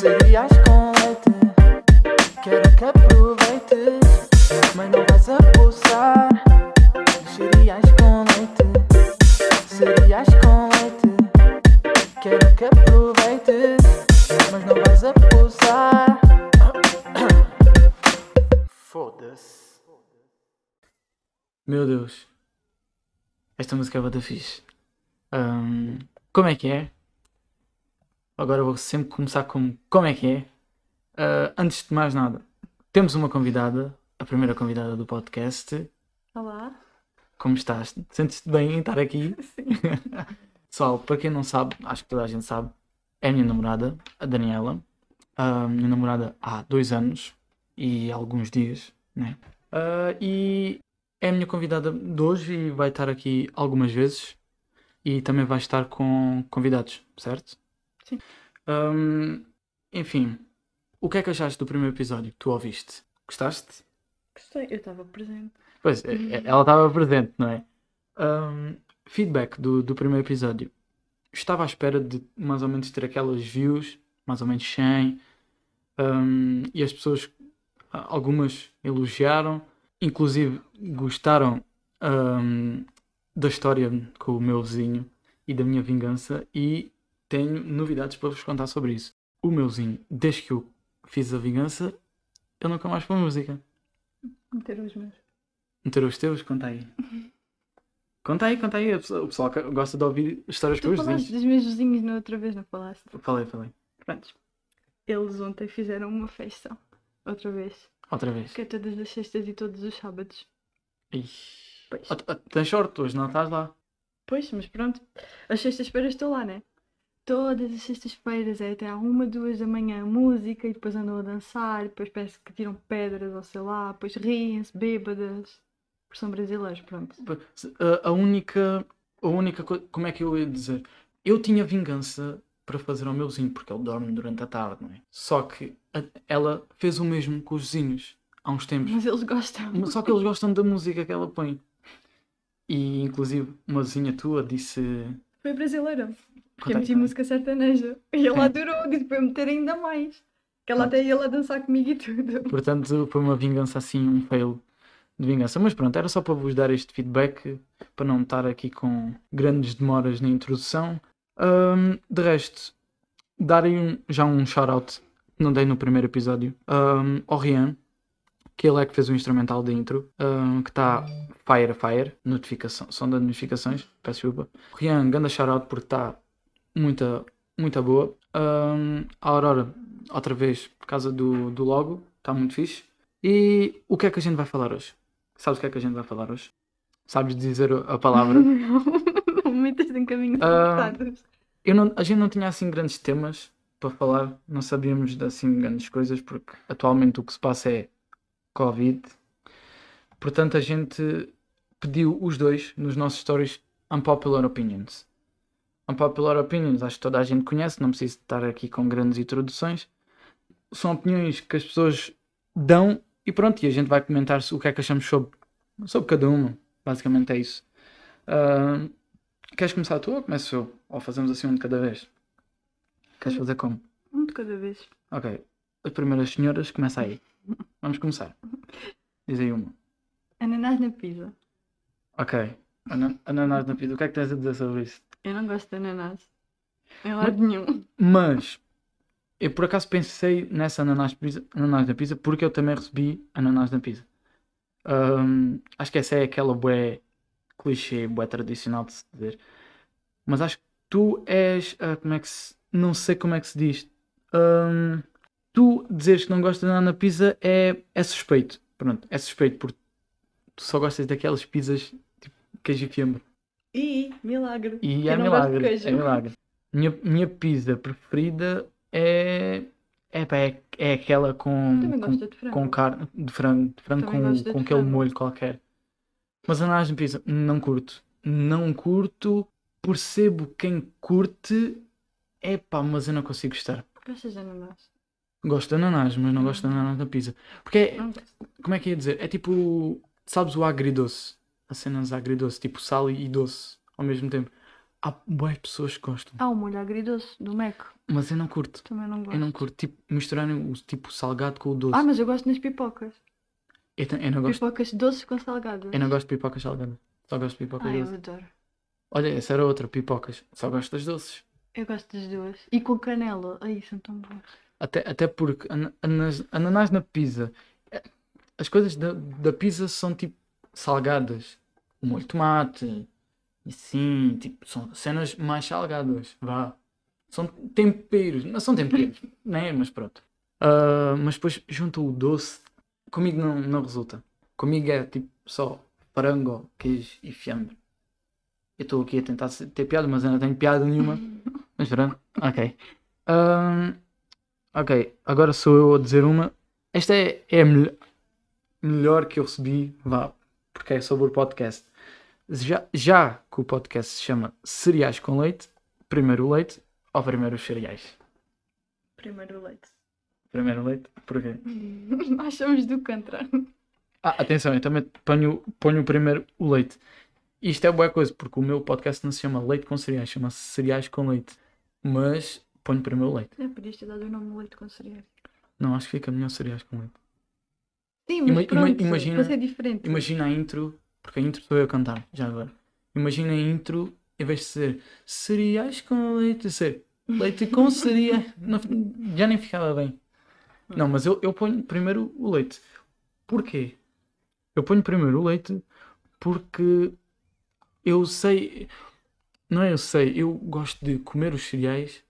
Cereais com leite, quero que aproveites, mas não vais com leite, cereais com leite, quero que aproveites, mas não vais abusar. Foda-se. Meu Deus. Esta música é bada fixe. Ahm, como é que é? Agora vou sempre começar com como é que é. Ah, antes de mais nada, temos uma convidada, a primeira convidada do podcast. Olá. Como estás? Sentes-te bem em estar aqui? Sim. Pessoal, para quem não sabe, acho que toda a gente sabe, é a minha namorada, a Daniela. A minha namorada há dois anos e alguns dias, né? Ah, e é a minha convidada de hoje e vai estar aqui algumas vezes. E também vai estar com convidados, certo? Sim. Ahm, enfim, o que é que achaste do primeiro episódio que tu ouviste? Gostaste? Gostei, eu estava presente. Pois, é- é- ela estava presente, não é? Ahm, feedback do, do primeiro episódio. Estava à espera de mais ou menos ter aquelas views, mais ou menos 100, ahm, e as pessoas, algumas elogiaram, inclusive gostaram ahm, da história com o meu vizinho e da minha vingança, e tenho novidades para vos contar sobre isso. O meu vizinho, desde que eu fiz a vingança, eu nunca mais pôs música. Meter os meus. Meter os teus? Conta aí. Conta aí, conta aí. O pessoal, o pessoal que gosta de ouvir histórias Tu os falaste vizinhos. dos meus vizinhos na outra vez, não falaste? Falei, falei. Prontos. Eles ontem fizeram uma festa. Outra vez. Outra vez. Que é todas as sextas e todos os sábados. Ixi. Pois. Ah, ah, Tens sorte, hoje não estás lá. Pois, mas pronto. As sextas-feiras estou lá, né? Todas as sextas-feiras é até à uma, duas da manhã música e depois andam a dançar, depois parece que tiram pedras ou sei lá, depois riem-se, bêbadas. Porque são brasileiros, pronto. A única. A única coisa. Como é que eu ia dizer? Eu tinha vingança para fazer ao meu vizinho, porque ele dorme durante a tarde, não é? Só que a- ela fez o mesmo com os vizinhos há uns tempos. Mas eles gostam. Só que eles gostam da música que ela põe. E inclusive uma vizinha tua disse. Foi brasileira. Porque eu meti música sertaneja. E ela adorou, disse para eu meter ainda mais. Que ela até ia lá dançar comigo e tudo. Portanto, foi uma vingança assim, um fail de vingança. Mas pronto, era só para vos dar este feedback, para não estar aqui com grandes demoras na introdução. Ahm, de resto, darem um- já um shout-out, não dei no primeiro episódio, ahm, ao Rian, que ele é que fez o instrumental da intro, ahm, que está fire a fire, notificação, som de notificações, peço desculpa. Rian, ganda shout-out porque está muita, muita boa. Ahm, a Aurora, outra vez, por causa do, do logo, está muito fixe. E o que é que a gente vai falar hoje? Sabes o que é que a gente vai falar hoje? Sabes dizer a palavra? Não, não me metas em caminhos equivocados. Eu não- a gente não tinha assim grandes temas para falar, não sabíamos de assim grandes coisas, porque atualmente o que se passa é Covid. Portanto, a gente pediu os dois nos nossos stories Unpopular Opinions. Unpopular Opinions, acho que toda a gente conhece, não preciso estar aqui com grandes introduções. São opiniões que as pessoas dão e pronto, e a gente vai comentar o que é que achamos sobre, sobre cada uma. Basicamente é isso. Ah, queres começar tu ou começo eu? Ou fazemos assim um de cada vez? Queres fazer como? Um de cada vez. Ok. As primeiras senhoras, começa aí. Vamos começar. Diz aí uma. Ananás na pizza. Ok. Ana- Ananás na pizza. O que é que tens a dizer sobre isso? Eu não gosto de ananás. Em lado nenhum. Mas eu por acaso pensei nessa ananás, pizza, ananás na pizza porque eu também recebi ananás na pizza. Ahm, acho que essa é aquela bué clichê, bué tradicional de se dizer. Mas acho que tu és, ah, como é que se, não sei como é que se diz. Ahm, tu dizeres que não gostas de ananás na pizza é, é suspeito. Pronto, é suspeito porque tu só gostas daquelas pizzas tipo queijo e fiambre. Ih, milagre. E Eu é milagre, é milagre. Minha, minha pizza preferida é, é, pá, é, é aquela com, Também com, gosto de frango. com carne de frango, de frango Também com, de com aquele frango. molho qualquer. Mas ananás de pizza, não curto. Não curto, percebo quem curte, é pá, mas eu não consigo gostar. Gostas de ananás? Gosto de ananás, mas não gosto de ananás na pizza. Porque é, como é que ia dizer? É tipo, sabes o agridoce? As cenas agridoce, tipo sal e doce ao mesmo tempo. Há boas pessoas que gostam. Ah, o molho agridoce do Mac. Mas eu não curto. Também não gosto. Eu não curto. Tipo, misturarem o tipo salgado com o doce. Ah, mas eu gosto nas pipocas. Eu, ta- eu não gosto, Pipocas doces com salgadas. eu não gosto de pipocas salgadas. Só gosto de pipocas Ah, eu doces. adoro. Olha, essa era outra, pipocas. Só gosto das doces. Eu gosto das duas. E com canela. Ai, são tão boas. Até, até porque ana- anas- ananás na pizza. eh, As coisas da, da pizza são tipo salgadas. O molho de tomate. E sim, tipo, são cenas mais salgadas. Vá. São temperos. Não são temperos, né? Mas pronto. Ah, mas depois junto o doce. Comigo não, não resulta. Comigo é tipo só frango, queijo e fiambre. Eu estou aqui a tentar ter piada, mas eu não tenho piada nenhuma. Mas pronto, ok. Ahm, ok, agora sou eu a dizer uma. Esta é, é a melhor, melhor que eu recebi, vá, porque é sobre o podcast. Já, já que o podcast se chama Cereais com Leite, primeiro o leite ou primeiro os cereais? Primeiro o leite. Primeiro o leite? Porquê? Nós somos do contrário. Ah, atenção, eu também ponho, ponho primeiro o leite. Isto é boa coisa, porque o meu podcast não se chama Leite com Cereais, chama-se Cereais com Leite. Mas ponho primeiro o leite. É, podias ter dado o nome leite com cereais. Não, acho que fica melhor cereais com leite. Sim, mas Ima- pronto. imagina- ser diferente. Imagina a intro, porque a intro estou eu a cantar, já agora. Imagina a intro, em vez de ser cereais com leite, ser leite com. Não- já nem ficava bem. Não, mas eu, eu ponho primeiro o leite. Porquê? Eu ponho primeiro o leite porque eu sei. Não é eu sei, eu gosto de comer os cereais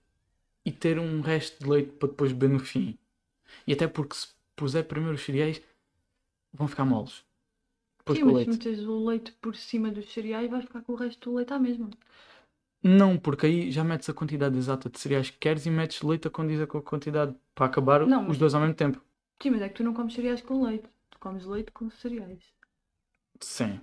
e ter um resto de leite para depois beber no fim. E até porque se puser primeiro os cereais, vão ficar moles. Depois Sim, com o mas se leite. meteres o leite por cima dos cereais, vais ficar com o resto do leite à mesma. Não, porque aí já metes a quantidade exata de cereais que queres e metes leite a condizer com a quantidade para acabar Não, os mas- dois ao mesmo tempo. Sim, mas é que tu não comes cereais com leite. Tu comes leite com cereais. Sim.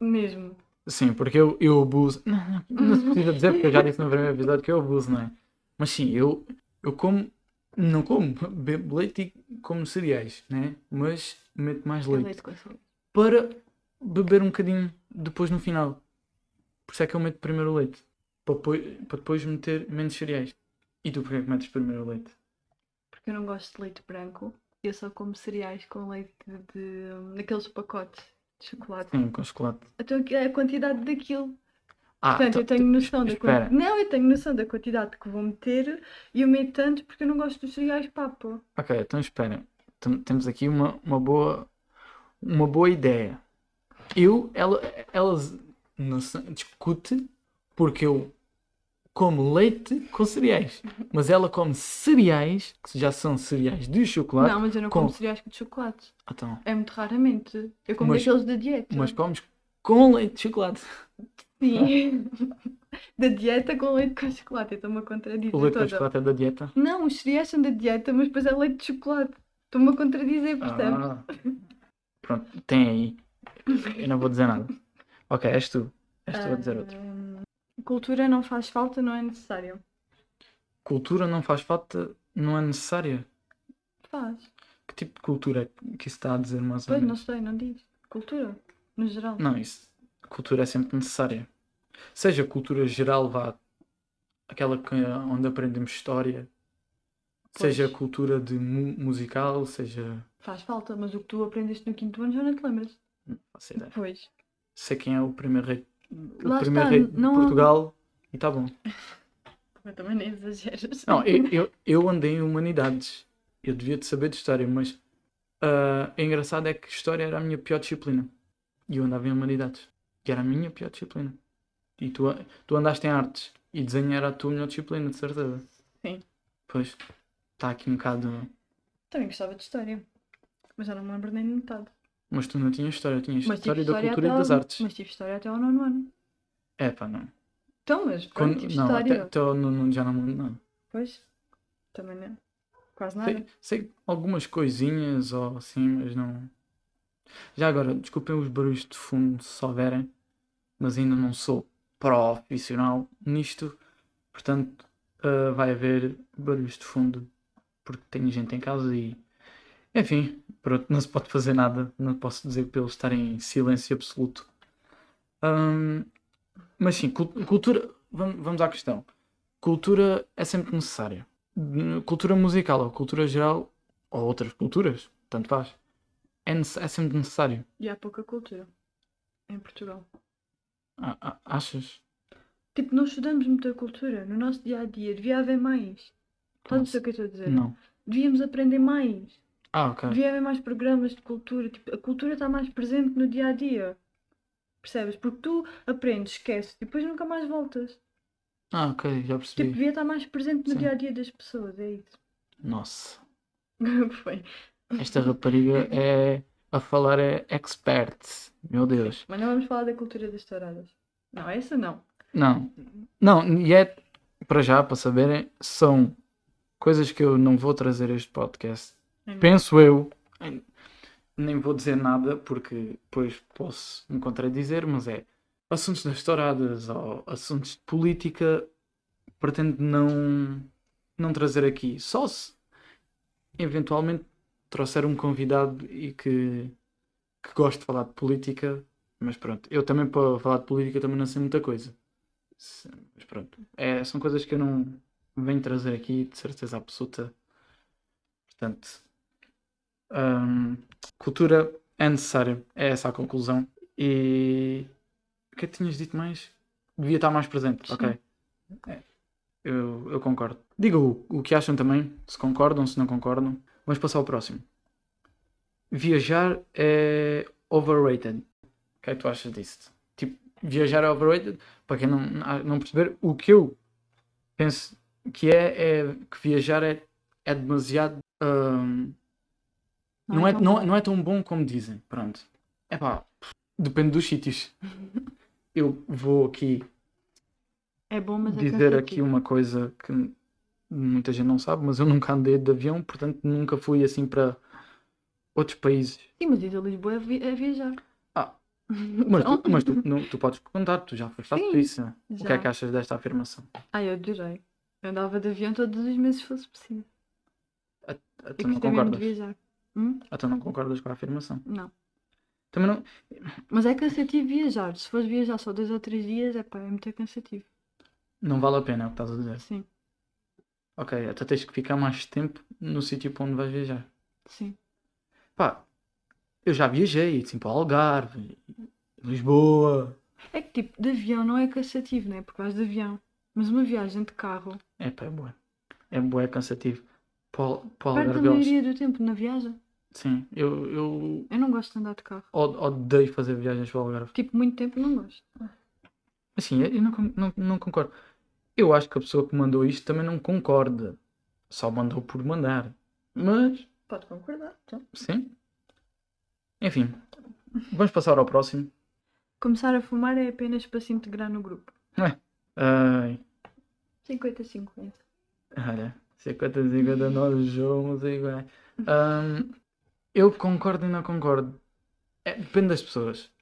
Mesmo. Sim, porque eu, eu abuso. Não, não, não se precisa dizer, porque eu já disse no primeiro episódio que eu abuso, não é? Mas sim, eu, eu como. Não como, bebo leite e como cereais, né? Mas meto mais leite. leite. Para beber um bocadinho depois no final. Por isso é que eu meto primeiro o leite. Para depois, para depois meter menos cereais. E tu porquê é que metes primeiro o leite? Porque eu não gosto de leite branco. Eu só como cereais com leite de, de daqueles pacotes de chocolate. Sim, com chocolate. Então é a quantidade daquilo. Ah, Portanto, eu tenho noção da quantidade. Não, eu tenho noção da quantidade que vou meter e eu meto tanto porque eu não gosto dos cereais papo. Ok, então espera. Tem- Temos aqui uma, uma boa uma boa ideia. Eu, ela, elas discute porque eu como leite com cereais, mas ela come cereais que já são cereais de chocolate. Não, mas eu não com- como cereais de chocolate. Então, É muito raramente. Eu como Mas- daqueles da dieta. mas comes com leite de chocolate. Sim. da dieta com leite com chocolate. Eu estou-me a contradizer O leite com toda. chocolate é da dieta. Não, os cereais são da dieta, mas depois é leite de chocolate. Estou-me a contradizer, percebes? Ah, pronto, tem aí. Eu não vou dizer nada. Ok, és tu. És tu a dizer outro. Hum, Cultura não faz falta, não é necessário. Cultura não faz falta, não é necessária. Faz. Que tipo de cultura é que isso está a dizer mais ou Pois, não menos? sei, não diz. Cultura, no geral. Não, isso. Cultura é sempre necessária. Seja cultura geral, vá. Aquela que, onde aprendemos história. Seja Pois. cultura de mu- musical, seja. Faz falta, mas o que tu aprendeste no quinto ano já não te lembras. Não faço ideia. Pois. Sei quem é o primeiro rei. O Lá primeiro está, rei de não Portugal. E tá bom. Eu também nem exageras. Não, eu, eu, eu andei em humanidades. Eu devia de saber de história, mas ah, é engraçado é que história era a minha pior disciplina. E eu andava em humanidades. Que era a minha pior disciplina. E tu, tu andaste em artes. E desenho era a tua melhor disciplina, de certeza. Sim. Pois. Está aqui um bocado. Também gostava de história. Mas já não me lembro nem de metade. Mas tu não tinhas história, tinhas Mas história da cultura até e das ao- artes. Mas tive história até ao nono ano. É pá, não. Então, mas Quando- tive não, até, história. até ao nono já não lembro, não. Pois. Também não. Quase nada. Sei, sei algumas coisinhas ou assim, mas não. Já agora, desculpem os barulhos de fundo se souberem, mas ainda não sou profissional nisto, portanto ah, vai haver barulhos de fundo porque tenho gente em casa e. Enfim, pronto, não se pode fazer nada, não posso dizer para eles estarem em silêncio absoluto. Mas sim, cul- cultura, vamos, à questão. cultura é sempre necessária. Cultura musical ou cultura geral, ou outras culturas, tanto faz, é, é sempre necessário. E há pouca cultura em Portugal. Achas? Tipo, nós estudamos muita cultura no nosso dia a dia. Devia haver mais. Estás a perceber o que eu estou a dizer? Não. Devíamos aprender mais. Ah, ok. Devia haver mais programas de cultura. Tipo, a cultura está mais presente no dia a dia. Percebes? Porque tu aprendes, esqueces e depois nunca mais voltas. Ah, ok, já Tipo, percebi. devia estar mais presente no Sim. dia a dia das pessoas. É isso. Nossa, foi? esta rapariga é a falar é expert. Meu Deus. Mas não vamos falar da cultura das touradas. Não, essa não. Não, não, e é para já, para saberem, são coisas que eu não vou trazer a este podcast. É Penso eu, nem vou dizer nada porque depois posso me contradizer, mas é assuntos das touradas ou assuntos de política, pretendo não, não trazer aqui. Só se eventualmente trouxer um convidado e que, que goste de falar de política, mas pronto, eu também para falar de política também não sei muita coisa. Mas pronto, é, são coisas que eu não venho trazer aqui de certeza absoluta. Portanto, hum, cultura é necessária, é essa a conclusão. E o que é que tinhas dito mais? Devia estar mais presente, Sim. ok. É, eu, eu concordo. Diga o, o que acham também, se concordam, se não concordam. Vamos passar ao próximo. Viajar é overrated. O que é que tu achas disso? Tipo, viajar é overrated? Para quem não, não perceber, o que eu penso que é, é que viajar é, é demasiado. hum, não, é, tão não, bom. não é tão bom como dizem. Pronto. É pá, depende dos sítios. Eu vou aqui É bom, mas é dizer aqui uma coisa que muita gente não sabe, mas eu nunca andei de avião, portanto nunca fui assim para outros países. Sim, mas ir a Lisboa é, vi- é viajar. Ah, Mas, Então, tu, mas tu, não- tu podes contar, tu já foste à Suíça. O que é que achas desta afirmação? Ai, eu adorei. Eu andava de avião todos os meses se fosse preciso. Ah, Eu Tu não concordas? viajar. Hum? Ah, tu não concordas com a afirmação? Não. Também não. Mas é cansativo viajar. Se fores viajar só dois ou três dias, é pá, é muito cansativo. Não vale a pena, é o que estás a dizer. Sim, Ok, então tens que ficar mais tempo no sítio para onde vais viajar. sim. Pá, eu já viajei, assim, para o Algarve, Lisboa. É que tipo, de avião não é cansativo, né? Porque vais de avião. Mas uma viagem de carro, É pá, é bué. É bué cansativo. Para o, para o perde a maioria do tempo na viagem. Sim, eu, eu Eu não gosto de andar de carro. od- odeio fazer viagens para o Algarve. Tipo, muito tempo não gosto. Assim, eu não, con- não, não concordo. Eu acho que a pessoa que mandou isto também não concorda. Só mandou por mandar. Mas, Pode concordar. Então. sim. Enfim, vamos passar ao próximo. Começar a fumar é apenas para se integrar no grupo. Ai, 50-50. olha, 50 50 nós somos iguais. Ahm, eu concordo e não concordo. É, depende das pessoas.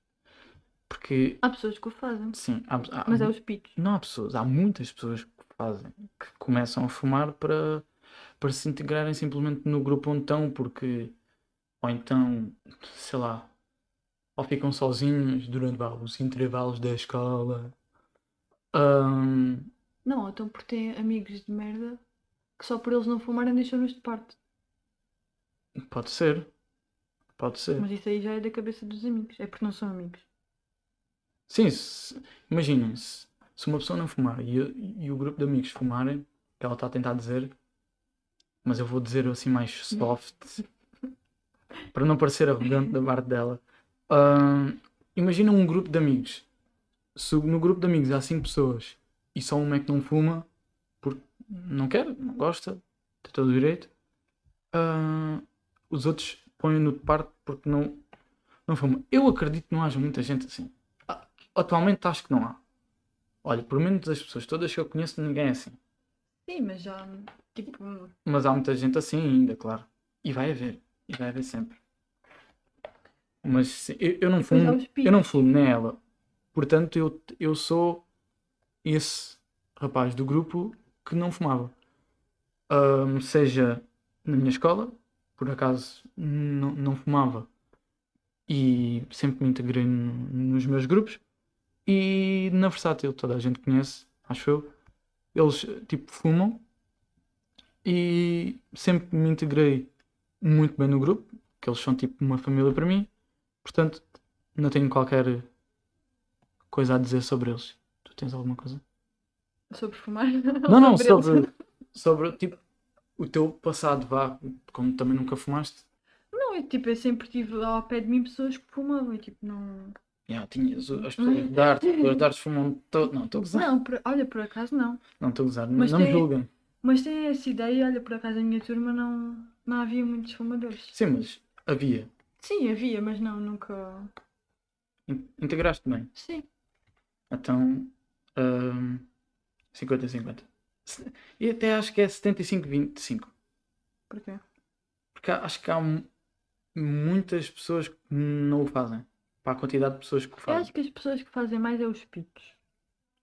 Porque, Há pessoas que o fazem. sim, há, há- Mas é os pitos. não há pessoas, há muitas pessoas que fazem, que começam a fumar para, para se integrarem simplesmente no grupo onde estão, porque, ou então, sei lá, ou ficam sozinhos durante os intervalos da escola. Ahm, Não, então porque têm amigos de merda que só por eles não fumarem deixam-nos de parte. pode ser, pode ser. Mas isso aí já é da cabeça dos amigos. É porque não são amigos. Sim, se- imaginem, se, uma pessoa não fumar e, e o grupo de amigos fumarem, que ela está a tentar dizer, mas eu vou dizer assim mais soft, para não parecer arrogante da parte dela. Ahn, imagina um grupo de amigos. Se no grupo de amigos há cinco pessoas e só uma é que não fuma, porque não quer, não gosta, tem todo o direito, ahn, os outros põem-no de parte porque não, não fuma. Eu acredito que não haja muita gente assim. Ah, Atualmente acho que não há. Olha, por menos das pessoas todas que eu conheço, ninguém é assim. Sim, mas já, tipo, Mas há muita gente assim ainda, claro. E vai haver. E vai haver sempre. Mas sim, eu, eu não fumo. Eu não fumo nela. Portanto, eu, eu sou esse rapaz do grupo que não fumava. Ahm, seja na minha escola, por acaso não, não fumava. E sempre me integrei no- nos meus grupos. E na Versátil, toda a gente conhece, acho eu. eles tipo fumam e sempre me integrei muito bem no grupo, que eles são tipo uma família para mim, portanto não tenho qualquer coisa a dizer sobre eles. Tu tens alguma coisa? Sobre fumar? Não, não, eles? sobre, sobre tipo o teu passado, vá, como também nunca fumaste. Não, eu, tipo, eu sempre tive ao pé de mim pessoas que fumavam e tipo, não. Yeah, tinhas o- as pessoas de arte, as pessoas de arte fumam todo. Não, estou a gozar. Não, por- olha, por acaso não. Não, estou a gozar. Mas não me tem- julguem. Mas tem essa ideia, olha, por acaso a minha turma não, não havia muitos fumadores. Sim, mas havia. Sim, havia, mas não, nunca. In- Integraste bem. Sim. Então, hum, 50-50. Se- E até acho que é 75-25. Porquê? Porque acho que há mu- muitas pessoas que não o fazem. Para a quantidade de pessoas que o Eu fazem. acho que as pessoas que fazem mais é os pitos.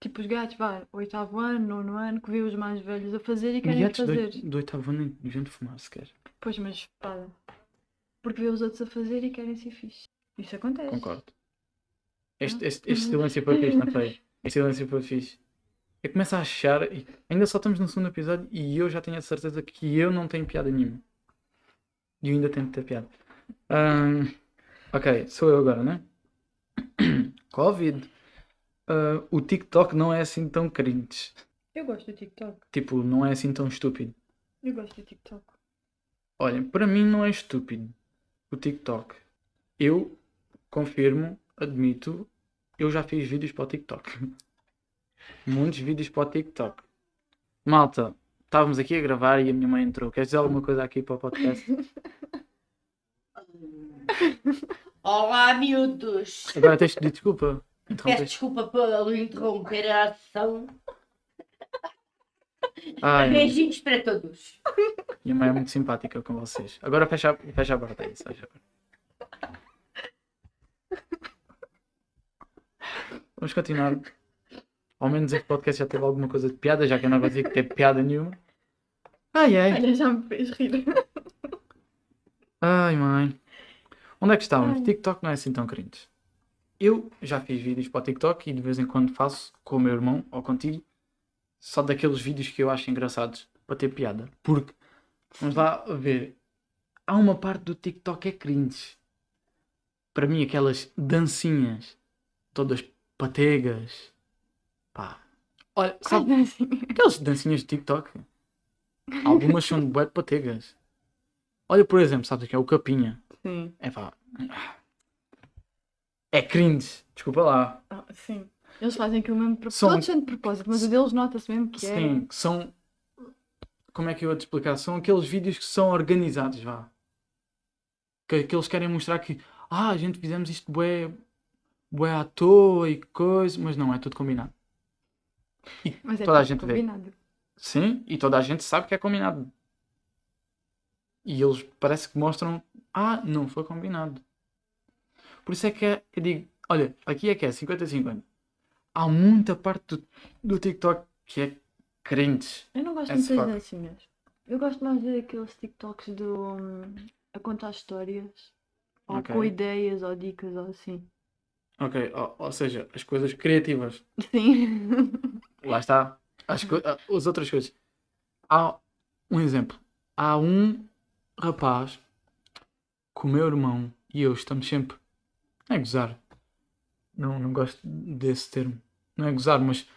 Tipo os gatos, vá, oitavo ano, nono ano, que vê os mais velhos a fazer e querem Gatos do, fazer. oit- do oitavo ano nem deviam de fumar sequer. Pois, mas pá, porque vê os outros a fazer e querem ser fixe. Isso acontece. Concordo. Este, este, Uhum. este silêncio foi fixe, não foi? Este silêncio foi fixe. Eu começo a achar, ainda só estamos no segundo episódio e eu já tenho a certeza que eu não tenho piada nenhuma. E eu ainda tenho ter piada. Ahm, ok, sou eu agora, né? Covid. Ah, o TikTok não é assim tão cringe. Eu gosto do TikTok. Tipo, não é assim tão estúpido. Eu gosto do TikTok. Olhem, para mim não é estúpido o TikTok. Eu confirmo, admito, eu já fiz vídeos para o TikTok. Muitos vídeos para o TikTok. Malta, estávamos aqui a gravar e a minha mãe entrou. Queres dizer alguma coisa aqui para o podcast? Olá, miúdos! Agora tens de pedir desculpa. Peço Interrompeste. desculpa pelo interromper a ação. Ai, Beijinhos para todos. minha mãe é muito simpática com vocês. Agora fecha, a- fecha a porta aí. Fecha a porta. Vamos continuar. Ao menos este podcast já teve alguma coisa de piada, já que eu não vou dizer que teve piada nenhuma. Ai ai. Olha, já me fez rir. Ai, mãe. Onde é que estávamos? Ai. TikTok não é assim tão cringe. Eu já fiz vídeos para o TikTok e de vez em quando faço com o meu irmão ou contigo. Só daqueles vídeos que eu acho engraçados para ter piada. Porque, vamos lá ver. Há uma parte do TikTok que é cringe. Para mim, aquelas dancinhas, todas pategas. Pá. Olha, sabe? Aquelas dancinhas de TikTok. Algumas são de bué de pategas. Olha, por exemplo, sabes o que é o capinha? Sim. É pá. É cringe. Desculpa lá. Ah, sim. Eles fazem aquilo mesmo de propósito. São- Todos são de propósito, mas o deles nota-se mesmo que é. Sim, são. Como é que eu vou te explicar? São aqueles vídeos que são organizados, vá. Que, que eles querem mostrar que. Ah, a gente fizemos isto bué, bué à toa e coisa. Mas não, é tudo combinado. E Mas é toda a gente vê. combinado. Sim, e toda a gente sabe que é combinado. E eles parece que mostram, ah, não foi combinado. Por isso é que é, eu digo, olha, aqui é que é 50-50. Há muita parte do, do TikTok que é cringe. Eu não gosto As muito das fuck. dancinhas. Eu gosto mais daqueles TikToks do. hum, a contar histórias. Ou Ok. com ideias ou dicas ou assim. Ok, ou, ou seja, as coisas criativas. Sim. Lá está. As, ah, as outras coisas. Há um exemplo. Há um rapaz que o meu irmão e eu estamos sempre. Não é gozar. Não, não gosto desse termo. Não é gozar, mas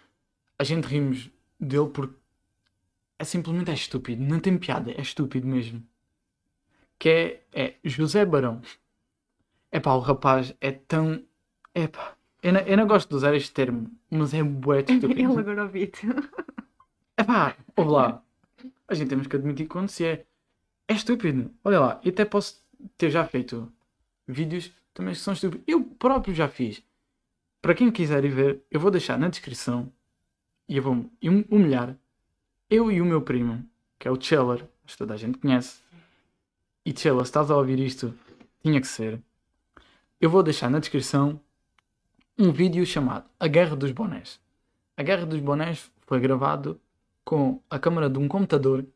a gente rimos dele porque é simplesmente é estúpido. Não tem piada, é estúpido mesmo. Que é, é José Barão. É pá, o rapaz é tão. É pá. Eu não, eu não gosto de usar este termo, mas é bué estúpido. Ele agora ouvi-te. É pá, ouve lá. A gente temos que admitir quando se é. É estúpido. Olha lá, eu até posso ter já feito vídeos também que são estúpidos. Eu próprio já fiz. Para quem quiser ir ver, eu vou deixar na descrição e eu vou hum- humilhar eu e o meu primo, que é o Cheller, que toda a gente conhece. E Cheller, se estás a ouvir isto, tinha que ser. Eu vou deixar na descrição um vídeo chamado A Guerra dos Bonés. A Guerra dos Bonés foi gravado com a câmera de um computador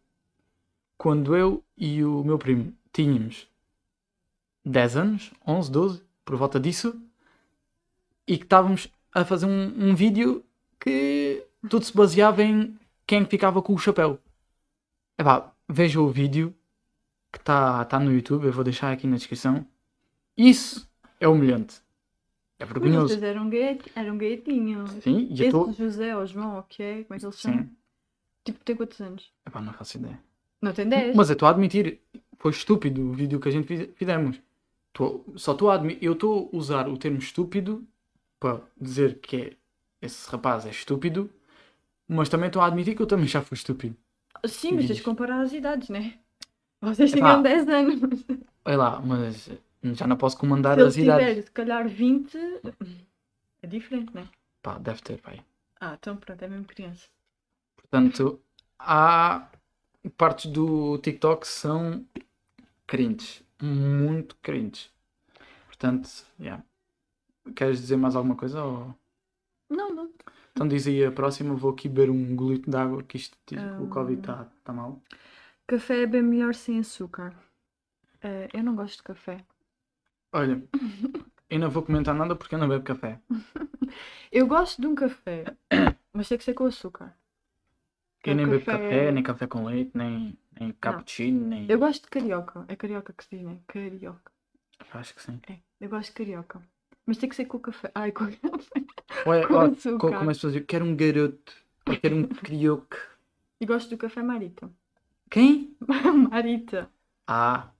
quando eu e o meu primo tínhamos 10 anos, 11, 12, por volta disso, e que estávamos a fazer um, um vídeo que tudo se baseava em quem que ficava com o chapéu. Epá, veja o vídeo que está tá no YouTube, eu vou deixar aqui na descrição. Isso é humilhante. É Mas vergonhoso. vocês eram, gaiet, eram gaietinhos. Sim, e Esse eu estou. José ou João, ou o que é? Como é que eles chamam? Sim. Tipo, tem quantos anos? Epá, não faço ideia. Não tem 10? Mas eu estou a admitir, foi estúpido o vídeo que a gente fiz- fizemos. Tô- só estou a admitir, eu estou a usar o termo estúpido para dizer que é- esse rapaz é estúpido, mas também estou a admitir que eu também já fui estúpido. Sim, mas tens de comparar as idades, né? Vocês Epá. tinham 10 anos. Olha lá, mas já não posso comandar Se as idades. tiver, se calhar, 20, é diferente, né? Pá, deve ter, pai. Ah, então pronto, é mesmo criança. Portanto, há partes do TikTok que são cringe. Muito cringe. Portanto, yeah. Queres dizer mais alguma coisa? Ou... Não, não. Então diz aí a próxima, vou aqui beber um golito de água que isto, tipo, o Hum. Covid está tá mal. Café é bem melhor sem açúcar. Eh, eu não gosto de café. Olha, eu não vou comentar nada porque eu não bebo café. Eu gosto de um café, mas tem que ser com açúcar. Eu nem O bebo café- café, nem café com leite, nem, nem cappuccino, nem. Eu gosto de carioca. É carioca que se diz, né? Carioca. Acho que sim. É, eu gosto de carioca. Mas tem que ser com café. Ai, com café. Olha, Com olha, açúcar. co- começo a dizer, quero um garoto, eu quero um crioque. E gosto do café Marita. Quem? Marita. Ah,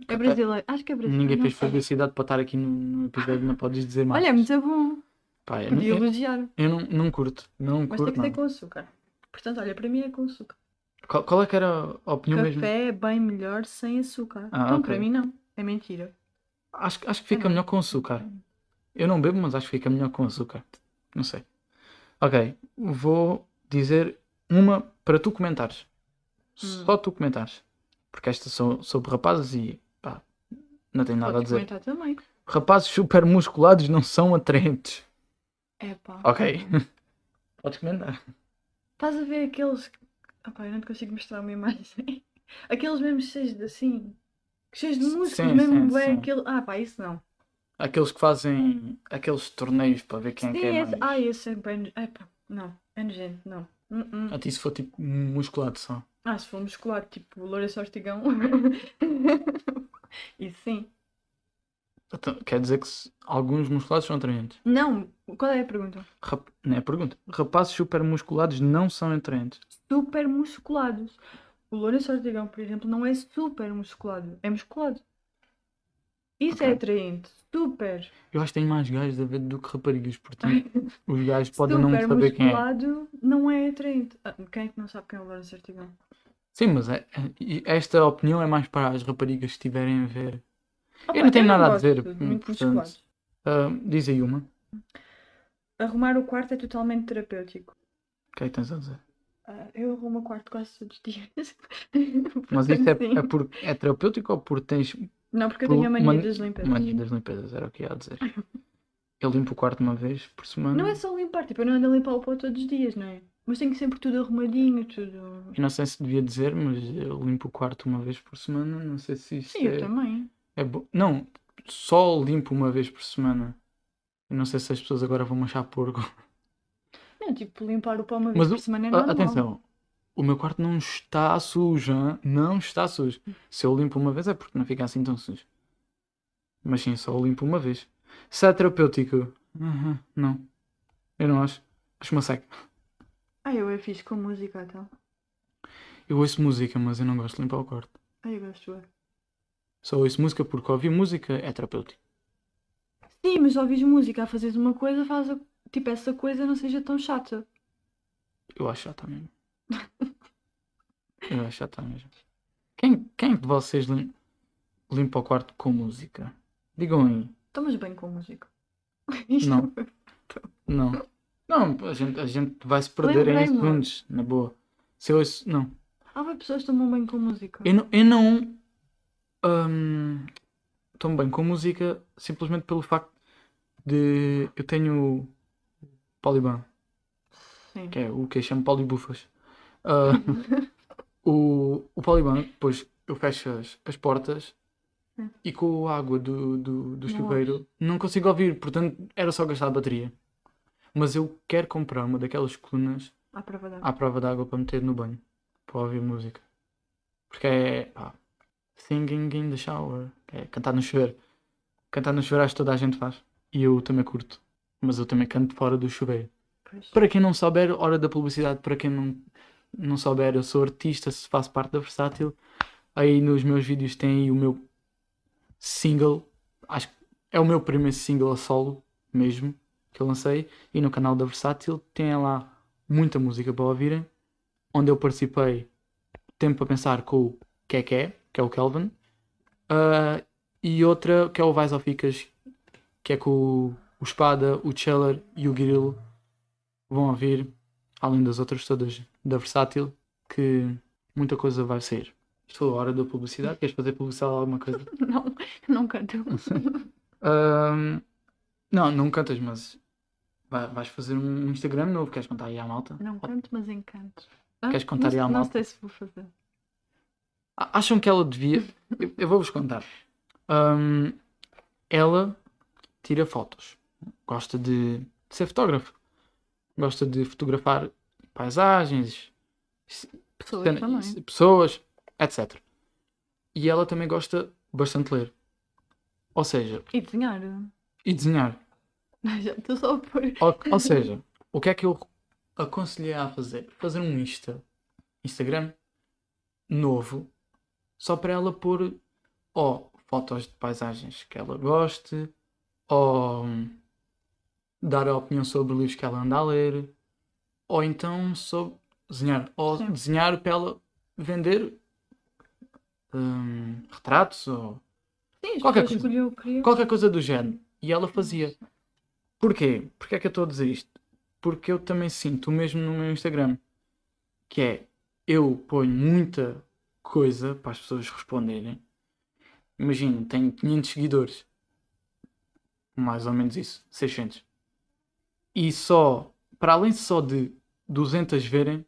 É Café- brasileiro. Acho que é brasileiro. ninguém não fez publicidade para estar aqui no, no episódio, não podes dizer mais. Olha, é muito bom. Pá, eu, não- Podia eu, elogiar. eu não, não curto, não Mas tem curto que ser nada. com açúcar. Portanto, olha, para mim é com açúcar. Qual, qual é que era a opinião mesmo? Café é bem melhor sem açúcar. Ah, então, ok. para mim não. É mentira. Acho, que- acho que fica não. melhor com açúcar. Eu não bebo, mas acho que fica melhor com açúcar. Não sei. Ok, vou dizer uma para tu comentares. Hum. Só tu comentares. Porque estas são sobre rapazes e não tenho nada a dizer. comentar também. Rapazes super musculados não são atraentes. É pá. Ok. Podes comentar. Estás a ver aqueles. Ah pá, eu não te consigo mostrar uma imagem. Aqueles mesmo cheios de assim. Cheios de músculos, Sim, mesmo sim, bué, sim. aquele. Ah pá, isso não. Aqueles que fazem aqueles torneios para ver quem é Sim, que é esse. mais. Ah, esse é bem. É pá, não. É nojento, não. Hum, hum. A ti se for tipo musculado só. Ah, se for muscular, tipo Lourenço Ortigão. Isso sim. Então, quer dizer que alguns musculados são atraentes. Não, qual é a pergunta? Rap... Não é a pergunta. Rapazes super musculados não são atraentes. Super musculados. O Lourenço Ortigão, por exemplo, não é super musculado. É musculado. Isso é Ok. atraente. Super. Eu acho que tem mais gajos a ver do que raparigas, portanto os gajos podem não super saber quem é. musculado não é atraente. Ah, quem é que não sabe quem é o Lourenço Ortigão? Sim, mas é- é- esta opinião é mais para as raparigas que estiverem a ver. Opa, não tenho nada a gosto dizer, de hum, Muito portanto. Ah, diz aí uma. Arrumar o quarto é totalmente terapêutico. O que é que tens a dizer? Ah, eu arrumo o quarto quase todos os dias. Mas isto é, é, por, é terapêutico ou porque tens Não, porque eu por tenho a mania man- das limpezas. mania das limpezas? Era o que ia dizer. Eu limpo o quarto uma vez por semana. Não é só limpar, tipo, eu não ando a limpar o pó todos os dias, não é? Mas tenho sempre tudo arrumadinho, tudo. Eu não sei se devia dizer, mas eu limpo o quarto uma vez por semana. Não sei se isso Sim, eu é, também. é bom. Não, só limpo uma vez por semana. Eu não sei se as pessoas agora vão achar porco. Não, tipo, limpar o pó uma vez Mas por o- semana é normal. Atenção, o meu quarto não está sujo, hã? não está sujo. Se eu limpo uma vez é porque não fica assim tão sujo. Mas sim, só limpo uma vez. Se é terapêutico, uhum, não. Eu não acho. Acho uma seca. Ah, eu é fixe com música, então. Eu ouço música, mas eu não gosto de limpar o quarto. Ah, eu gosto. é. Só ouço música porque ouvir música é terapêutico. Sim, mas ouvis música a fazeres uma coisa, faz a... tipo, essa coisa não seja tão chata. Eu acho chata mesmo. Eu acho chata mesmo. Quem, quem de vocês lim- limpa o quarto com música? Digam aí. Tomas bem com música. Isto Não. Não. Não, a gente, a gente vai se perder em Lembrei-me. segundos, na boa. Se eu ouço, não. Há bem pessoas que tomam bem com música. Eu não, eu não hum, tomo bem com música simplesmente pelo facto de eu tenho Poliban, Sim. que é o que eu chamo Polibufas. Ah, o, o Poliban, depois eu fecho as, as portas e com a água do, do, do chuveiro não consigo ouvir, portanto era só gastar a bateria. Mas eu quero comprar uma daquelas colunas À prova d'água. à prova d'água para meter no banho, para ouvir música. Porque é pá, singing in the shower, é cantar no chuveiro. Cantar no chuveiro acho que toda a gente faz. E eu também curto. Mas eu também canto fora do chuveiro. Pois. Para quem não souber, hora da publicidade, para quem não, não souber, eu sou artista, se faço parte da Versátil. Aí nos meus vídeos tem aí o meu single, acho que é o meu primeiro single a solo mesmo, que eu lancei. E no canal da Versátil tem lá muita música para ouvirem, onde eu participei Tempo para Pensar com o Keké, que é o Kelvin, ah, e outra que é o Vais ao Ficas, que é com o, Espada, o Cheller e o Grilo vão ouvir, além das outras todas da Versátil, que muita coisa vai sair. Foi a hora da publicidade. Queres fazer publicidade a alguma coisa? Não, não canto. Ahm, não, não cantas, mas vai- vais fazer um Instagram novo. Queres contar aí à malta? Não canto, mas encanto. Queres contar aí à não, não malta? sei se vou fazer. Acham que ela devia. Eu, eu vou-vos contar. Ahm, ela tira fotos. Gosta de, de ser fotógrafo. Gosta de fotografar paisagens, Pessoas cena- também. pessoas, etc. E ela também gosta bastante de ler. Ou seja, E desenhar. e desenhar. Já estou só a pôr. Ou, ou seja, o que é que eu aconselhei a fazer? Fazer um Insta, Instagram novo, só para ela pôr ou fotos de paisagens que ela goste, ou dar a opinião sobre livros que ela anda a ler, ou então sobre desenhar, ou Sim. desenhar para ela vender hum, retratos ou Sim, Qualquer coisa. qualquer coisa do género. E ela fazia. Porquê? Porquê é que eu estou a dizer isto? Porque eu também sinto o mesmo no meu Instagram. Que é, eu ponho muita coisa para as pessoas responderem. Imagino, tenho 500 seguidores. Mais ou menos isso, 600. E só, para além só de 200 verem,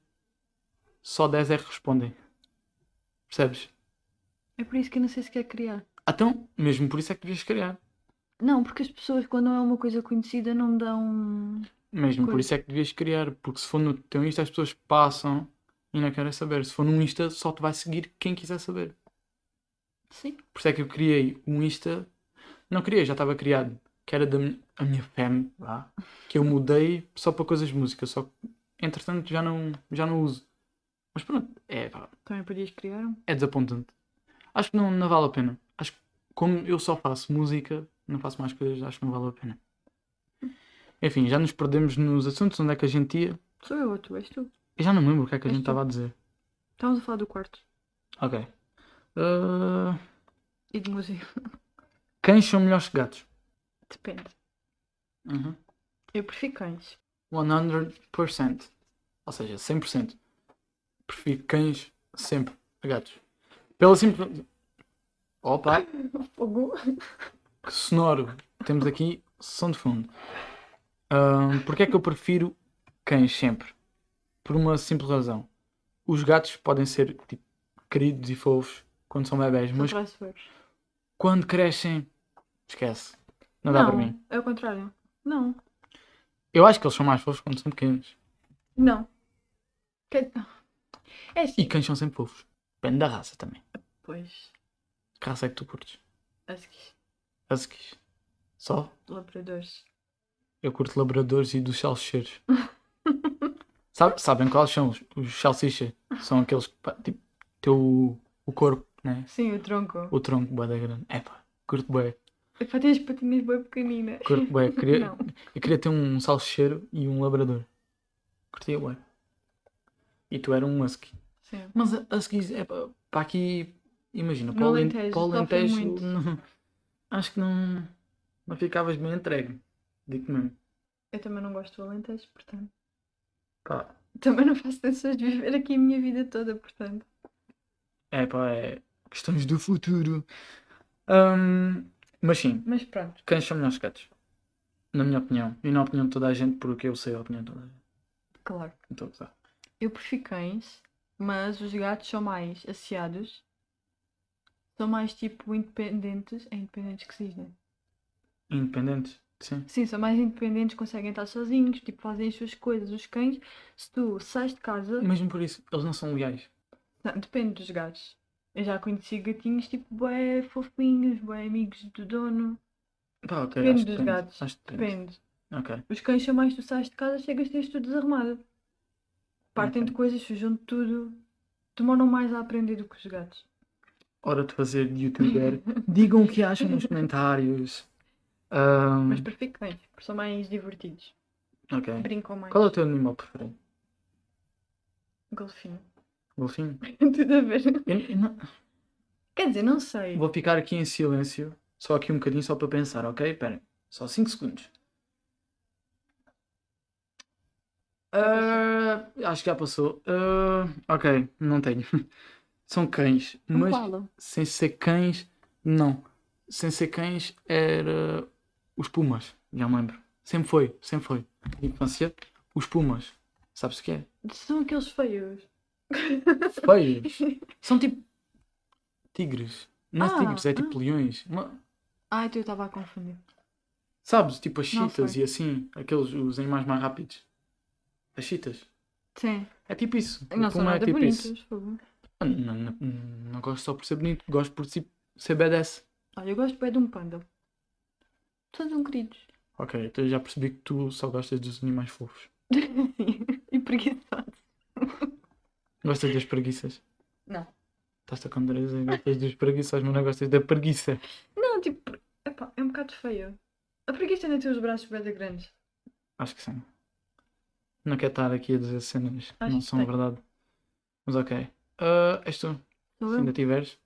só 10 é que respondem. Percebes? É por isso que eu não sei se quer criar. Então, mesmo por isso é que devias criar. Não, porque as pessoas, quando não é uma coisa conhecida, não dão. Mesmo por isso é que devias criar, porque se for no teu Insta as pessoas passam e não querem saber. Se for num Insta só te vai seguir quem quiser saber. Sim. Por isso é que eu criei um Insta. Não criei, já estava criado. Que era da mi- a minha fam, vá. Que eu mudei só para coisas de música. Só que entretanto já não, já não uso. Mas pronto, é, pá, Também podias criar um. é desapontante. Acho que não, não vale a pena. Acho que como eu só faço música, não faço mais coisas, acho que não vale a pena. Enfim, já nos perdemos nos assuntos, onde é que a gente ia. Sou eu ou tu? És tu? Eu já não me lembro o que é que a És gente estava a dizer. Estávamos a falar do quarto. Ok. Ah, E de música. cães são melhores que gatos. Depende. Uhum. Eu prefiro cães. 100%. Ou seja, 100%. Prefiro cães sempre a gatos. Pela simples. Opa, Fogo. Que sonoro. Temos aqui som de fundo. Ahm, Porquê é que eu prefiro cães sempre? Por uma simples razão. Os gatos podem ser tipo, queridos e fofos quando são bebés, mas quando crescem, esquece. Não dá para mim. É o contrário. Não. Eu acho que eles são mais fofos quando são pequenos. Não. Que- É assim. E cães são sempre fofos. Depende da raça também. Pois. Que raça é que tu curtes? Huskies. Só? Labradores. Eu curto labradores e dos salsicheiros. Sabe, sabem quais são os, os salsicha? São aqueles que pá, tipo, teu o, corpo, né? Sim, o tronco. O tronco bué da grande. É pá, curto bué. Epá, tem as patinhas bem pequeninas. Curto bué. Queria, Não. eu queria ter um salsicheiro e um labrador. Curtia bué. E tu era um husky. Sim. Mas a- huskies, é pá, para aqui, imagina, para o Alen- Alentejo, para o Alentejo, muito. não- acho que não, não ficavas bem entregue. Digo-te mesmo. Eu também não gosto do Alentejo, portanto. Pá, Também não faço tensões de viver aqui a minha vida toda, portanto. É pá, é questões do futuro. Ahm, mas sim, Mas pronto. cães são melhores gatos. Na minha opinião. E na opinião de toda a gente, porque eu sei a opinião de toda a gente. Claro. Então, tá. Eu prefiro cães, mas os gatos são mais asseados. São mais tipo independentes. É independentes que se diz, né? Independentes. Sim. Sim, são mais independentes, conseguem estar sozinhos, tipo, fazem as suas coisas. Os cães, se tu sais de casa, Mesmo por isso, eles não são leais. não, depende dos gatos. Eu já conheci gatinhos, tipo, bué fofinhos, bué amigos do dono. Pá, ok. Depende acho dos gatos. Acho depende. Depende. Ok. Os cães são mais tu sais de casa, chegas tens tudo desarmado. Partem Ok. de coisas, sujam de tudo. Demoram mais a aprender do que os gatos. Hora de fazer de youtuber. Digam o que acham nos comentários. Ahm, Mas cães, porque são mais divertidos. ok. Brincam mais. Qual é o teu animal preferido? Golfinho. Golfinho? tudo a ver. Eu- eu não- Quer dizer, não sei. Vou ficar aqui em silêncio, só aqui um bocadinho, só para pensar, ok? Espera, só 5 segundos. Ah, acho que já passou. Ah, ok, não tenho. São cães, Um mas koala. sem ser cães, não. Sem ser cães era os pumas, já me lembro. Sempre foi, sempre foi. Infância, os pumas. Sabes o que é? São aqueles feios. Feios. São tipo tigres. Não é Ah, tigres, é tipo ah. leões. Uma- Ai, tu eu estava a confundir. Sabes, tipo as Não chitas sei. e assim, aqueles, os animais mais rápidos. As chitas. Sim. É tipo isso. Não são é nada tipo bonitos. isso. fogo. Ah, Não, não, não gosto só por ser bonito, gosto por si- ser badass. Olha, eu gosto bem de um panda. Todos são queridos. Ok, então eu já percebi que tu só gostas dos animais fofos. e preguiçosos. Gostas das preguiças? Não. Estás-te a contradizer, gostas dos preguiças, mas não gostas da preguiça. Não, tipo, epá, é um bocado feio. A preguiça ainda tem os braços bem grandes. Acho que sim. Não quero estar aqui a dizer cenas que não são tem. verdade. Mas ok. Ah, és tu, se eu? ainda tiveres.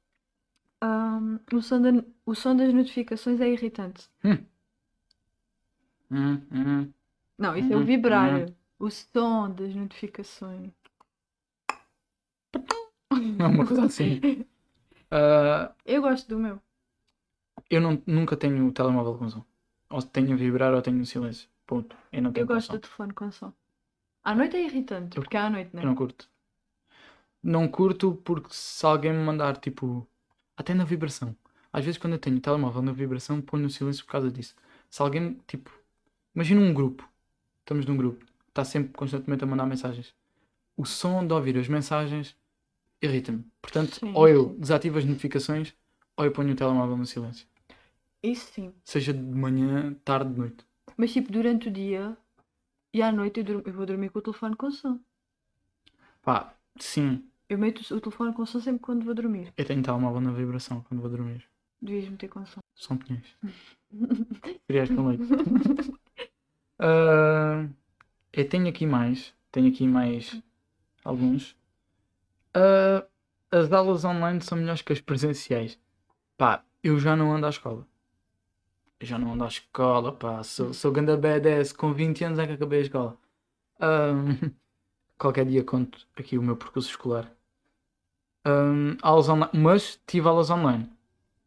Ahm, o, som da- o som das notificações é irritante. Hum, hum. Não, isso é o Uhum, vibrar. uhum. O som das notificações. É uma coisa assim. Ah, Eu gosto do meu. eu não, nunca tenho o telemóvel com som. Ou tenho a vibrar ou tenho silêncio. Ponto. Eu não tenho Eu gosto som. do telefone com som. À noite é irritante, Eu- porque é à noite, Eu né? não curto. Não curto porque se alguém me mandar tipo. Até na vibração. Às vezes quando eu tenho o telemóvel na vibração ponho no silêncio por causa disso. Se alguém tipo. Imagina um grupo. Estamos num grupo. Está sempre constantemente a mandar mensagens. O som de ouvir as mensagens irrita-me. Portanto, Sim, ou eu sim. desativo as notificações ou eu ponho o telemóvel no silêncio. Isso sim. Seja de manhã, tarde, de noite. Mas tipo, durante o dia e à noite eu, eu vou dormir com o telefone com som. Pá, sim. Eu meto o telefone com som sempre quando vou dormir. Eu tenho telemóvel na vibração quando vou dormir. Devias meter com som. São pinhões. Cereais com leite. Ah, eu tenho aqui mais. Tenho aqui mais alguns. Ah, as aulas online são melhores que as presenciais. Pá, eu já não ando à escola. Eu já não ando à escola, pá. Sou, sou ganda badass. Com 20 anos é que acabei a escola. Ah, qualquer dia conto aqui o meu percurso escolar. Ah, aulas online. Mas tive aulas online.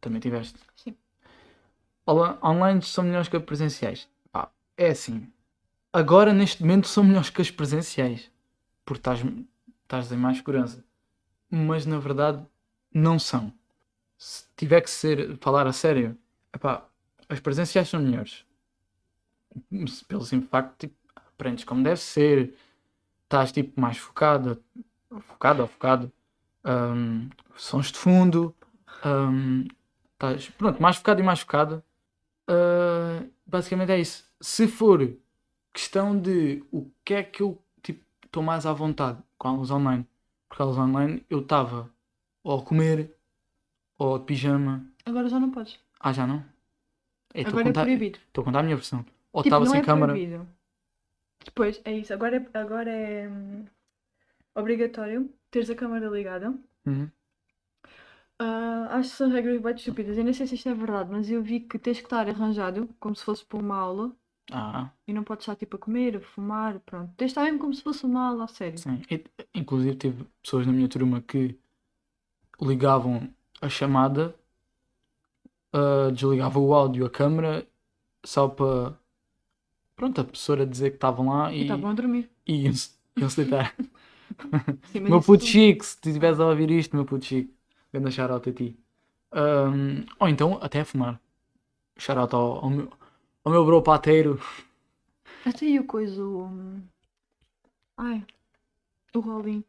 Também tiveste. Sim. Aula- online são melhores que as presenciais. Pá, é assim. Agora, neste momento, são melhores que as presenciais. Porque estás, estás em mais segurança. Mas, na verdade, não são. Se tiver que ser, falar a sério, epá, as presenciais são melhores. Pelo simples facto, tipo, aprendes como deve ser. Estás, tipo, mais focado. Focado ou focado. Hum, sons de fundo. hum, estás, pronto, mais focado e mais focado. Uh, basicamente é isso. Se for questão de o que é que eu tipo estou mais à vontade com aulas online, porque aulas online eu estava ou a comer ou de pijama. Agora já não podes. Ah, já não? A Agora é contar, proibido. estou a contar a minha versão. Ou Tipo, estava não sem é câmara. proibido. Depois, é isso. Agora é, agora é hum, obrigatório teres a câmara ligada. Uhum. Ah, acho que são regras bem estúpidas. Eu nem sei se isto é verdade, mas eu vi que tens que estar arranjado como se fosse para uma aula Ah, e não podes estar tipo a comer, a fumar, pronto. Tens de estar mesmo como se fosse uma aula a sério. sim. E, inclusive tive pessoas na minha turma que ligavam a chamada, ah, desligavam o áudio, a câmera, só para pronto, a professora dizer que estavam lá E estavam a dormir. e iam-se deitar. Sim, Meu puto tu- Chico, se estiveres a ouvir isto, meu puto Chico, grande shout-out a ti. Ahm, ou então até a fumar. Shout-out ao, ao meu, o meu bro pateiro. Até aí o coisa, o. hum, Ai. O Rolim.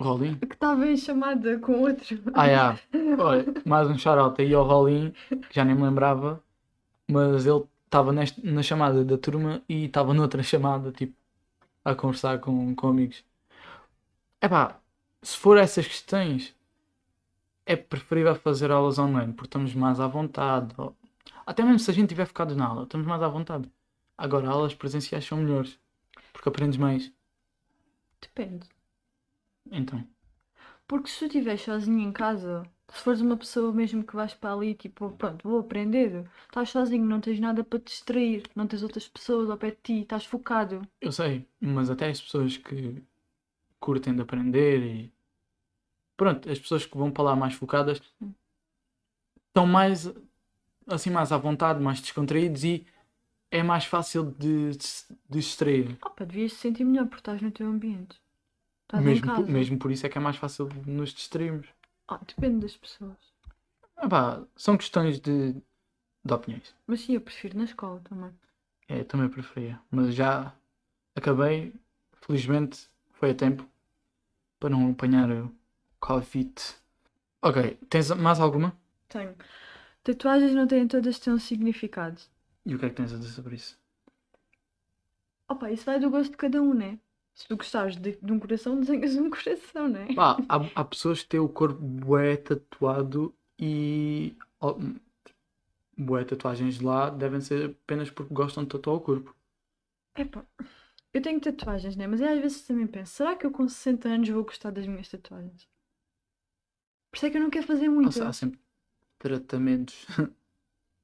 Rolim? Que estava em chamada com outro. Ah, yeah. Olha, mais um shout aí ao Rolim, que já nem me lembrava, mas ele estava na chamada da turma e estava noutra chamada, tipo, a conversar com, com amigos. Epá, se for essas questões, é preferível fazer aulas online, porque estamos mais à vontade. Até mesmo se a gente tiver focado na aula, estamos mais à vontade. Agora, aulas presenciais são melhores, porque aprendes mais. Depende. Então, Porque se tu estiveres sozinho em casa, se fores uma pessoa mesmo que vais para ali, tipo, pronto, vou aprender, estás sozinho, não tens nada para te distrair, não tens outras pessoas ao pé de ti, estás focado. Eu sei, mas até as pessoas que curtem de aprender e pronto, as pessoas que vão para lá mais focadas estão mais assim mais à vontade, mais descontraídos e é mais fácil de, de de distrair. Opa, devias te sentir melhor porque estás no teu ambiente. Estás Mesmo, por- mesmo por isso é que é mais fácil de nos distrairmos. Ah, depende das pessoas. Ah pá, são questões de, de opiniões. Mas sim, eu prefiro na escola também. É, eu também preferia, mas já acabei, felizmente foi a tempo para não apanhar o Covid. Ok, tens mais alguma? Tenho. Tatuagens não têm todas ter um significado. E o que é que tens a dizer sobre isso? Opa, isso vai do gosto de cada um, né? Se tu gostares de, de um coração, desenhas um coração, né? Pá, há, há pessoas que têm o corpo bué tatuado e ó, bué tatuagens lá devem ser apenas porque gostam de tatuar o corpo. Epá, eu tenho tatuagens, né? Mas eu às vezes também penso, será que eu com 60 anos vou gostar das minhas tatuagens? Por isso é que eu não quero fazer Há, muito. há sempre tratamentos.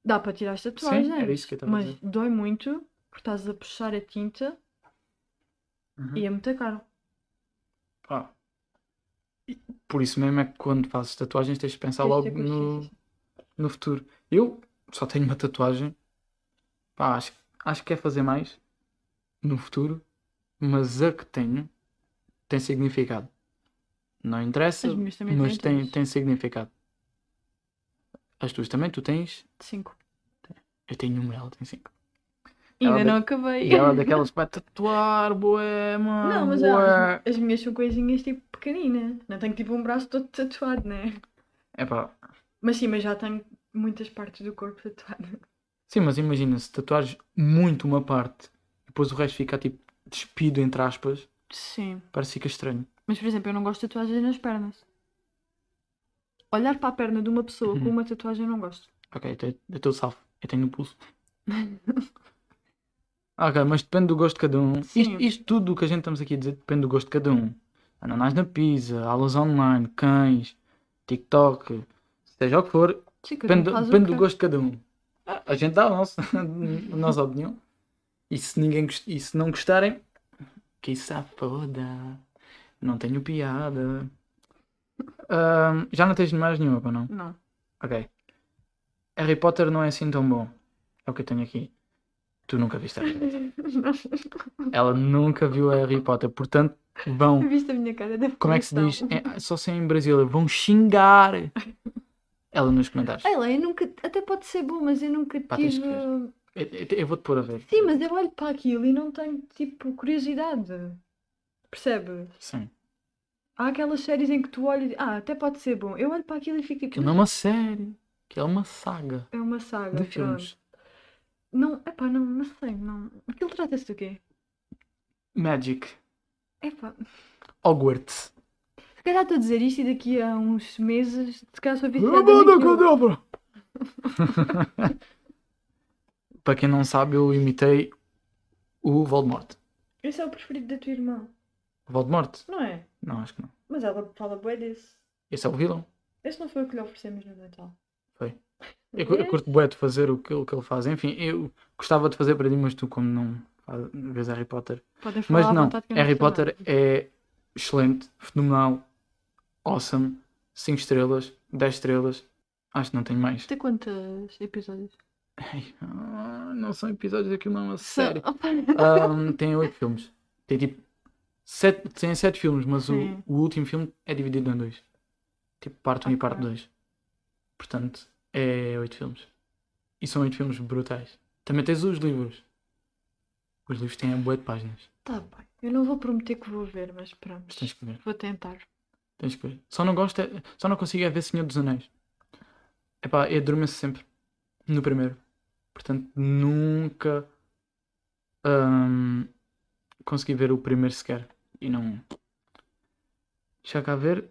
Dá para tirar as tatuagens, Sim, era isso que eu estava a mas dizer. dói muito porque estás a puxar a tinta Uhum. e é muito caro. E Por isso mesmo é que quando fazes tatuagens tens de pensar Tens logo no, no futuro. Eu só tenho uma tatuagem. Pá, acho, acho que quero fazer mais no futuro, mas a que tenho tem significado. Não interessa, As minhas também mas têm tem, tem significado. As tuas também, tu tens? Cinco. Eu tenho uma, ela tem cinco. Ainda Ela não da- acabei. E ela é daquelas que vai tatuar, boé, mano. Não, mas ah, as, as minhas são coisinhas tipo pequeninas. Não tenho tipo um braço todo tatuado, né? Epá, Mas sim, mas já tenho muitas partes do corpo tatuado. Sim, mas imagina, se tatuares muito uma parte depois o resto fica tipo despido, entre aspas, Sim. parece que fica estranho. Mas por exemplo, eu não gosto de tatuagens nas pernas. Olhar para a perna de uma pessoa com Uhum. uma tatuagem eu não gosto. Ok, eu estou salvo. Eu tenho no pulso. ok, mas depende do gosto de cada um. Sim. Isto, isto tudo o que a gente estamos aqui a dizer depende do gosto de cada um. Ananás na pizza, aulas online, cães, TikTok, seja o que for, Sim, depende, depende do gosto de cada um. Ah, A gente dá a nossa, a nossa opinião. E se, ninguém, e se não gostarem, que foda. Não tenho piada. Ahm, já não tens mais nenhuma, para não? Não. Ok. Harry Potter não é assim tão bom. É o que eu tenho aqui. Tu nunca viste Harry Potter. Ela nunca viu Harry Potter, portanto vão. Viste a minha cara da Como é que se diz? É, só sei em Brasília. Vão xingar ela nos comentários. Lá, eu nunca. Até pode ser bom, mas eu nunca Pá, tens tive. que ver. Eu, eu- eu vou-te pôr a ver. Sim, mas eu olho para aquilo e não tenho tipo curiosidade. Percebes? Sim. Há aquelas séries em que tu olhas e ah, até pode ser bom. Eu olho para aquilo e fico tipo, Aquilo não é uma série. Aquilo é uma saga é uma saga. de pronto. filmes. Não, epá, não, não sei, não. Aquilo trata-se do quê? Magic. Epá, Hogwarts. se calhar estou a dizer isto e daqui a uns meses, se calhar sou viciada manda naquilo. cadabra! Para quem não sabe, eu imitei o Voldemort. Esse é o preferido da tua irmã, Voldemort? não é? Não, acho que não. Mas ela fala bué desse. Esse é o vilão. Esse não foi o que lhe oferecemos no Natal. Foi. Eu, eu curto bué de fazer o que, o que ele faz. Enfim, eu gostava de fazer para ti, mas tu, como não vês Harry Potter. Podem falar Mas não, vontade que eu não Harry Potter nada. é excelente, fenomenal, awesome, 5 estrelas, 10 estrelas. Acho que não tenho mais. Tem quantos episódios? Não são episódios, aquilo não é uma série. Ahm, tem 8 filmes. Tem tipo. Sete, tem 7 filmes, mas o, o último filme é dividido em dois. Tipo, parte 1 e Ok. parte 2. Portanto, é 8 filmes. E são 8 filmes brutais. Também tens os livros. Os livros têm boa de páginas. Tá bem. Eu não vou prometer que vou ver, mas Mas pronto. tens que ver. Vou tentar. Tens que ver. Só não gosto, é- só não consigo é ver Senhor dos Anéis. Epá, eu adormeço sempre. No primeiro. Portanto, nunca hum, consegui ver o primeiro sequer. E não. Deixa cá ver.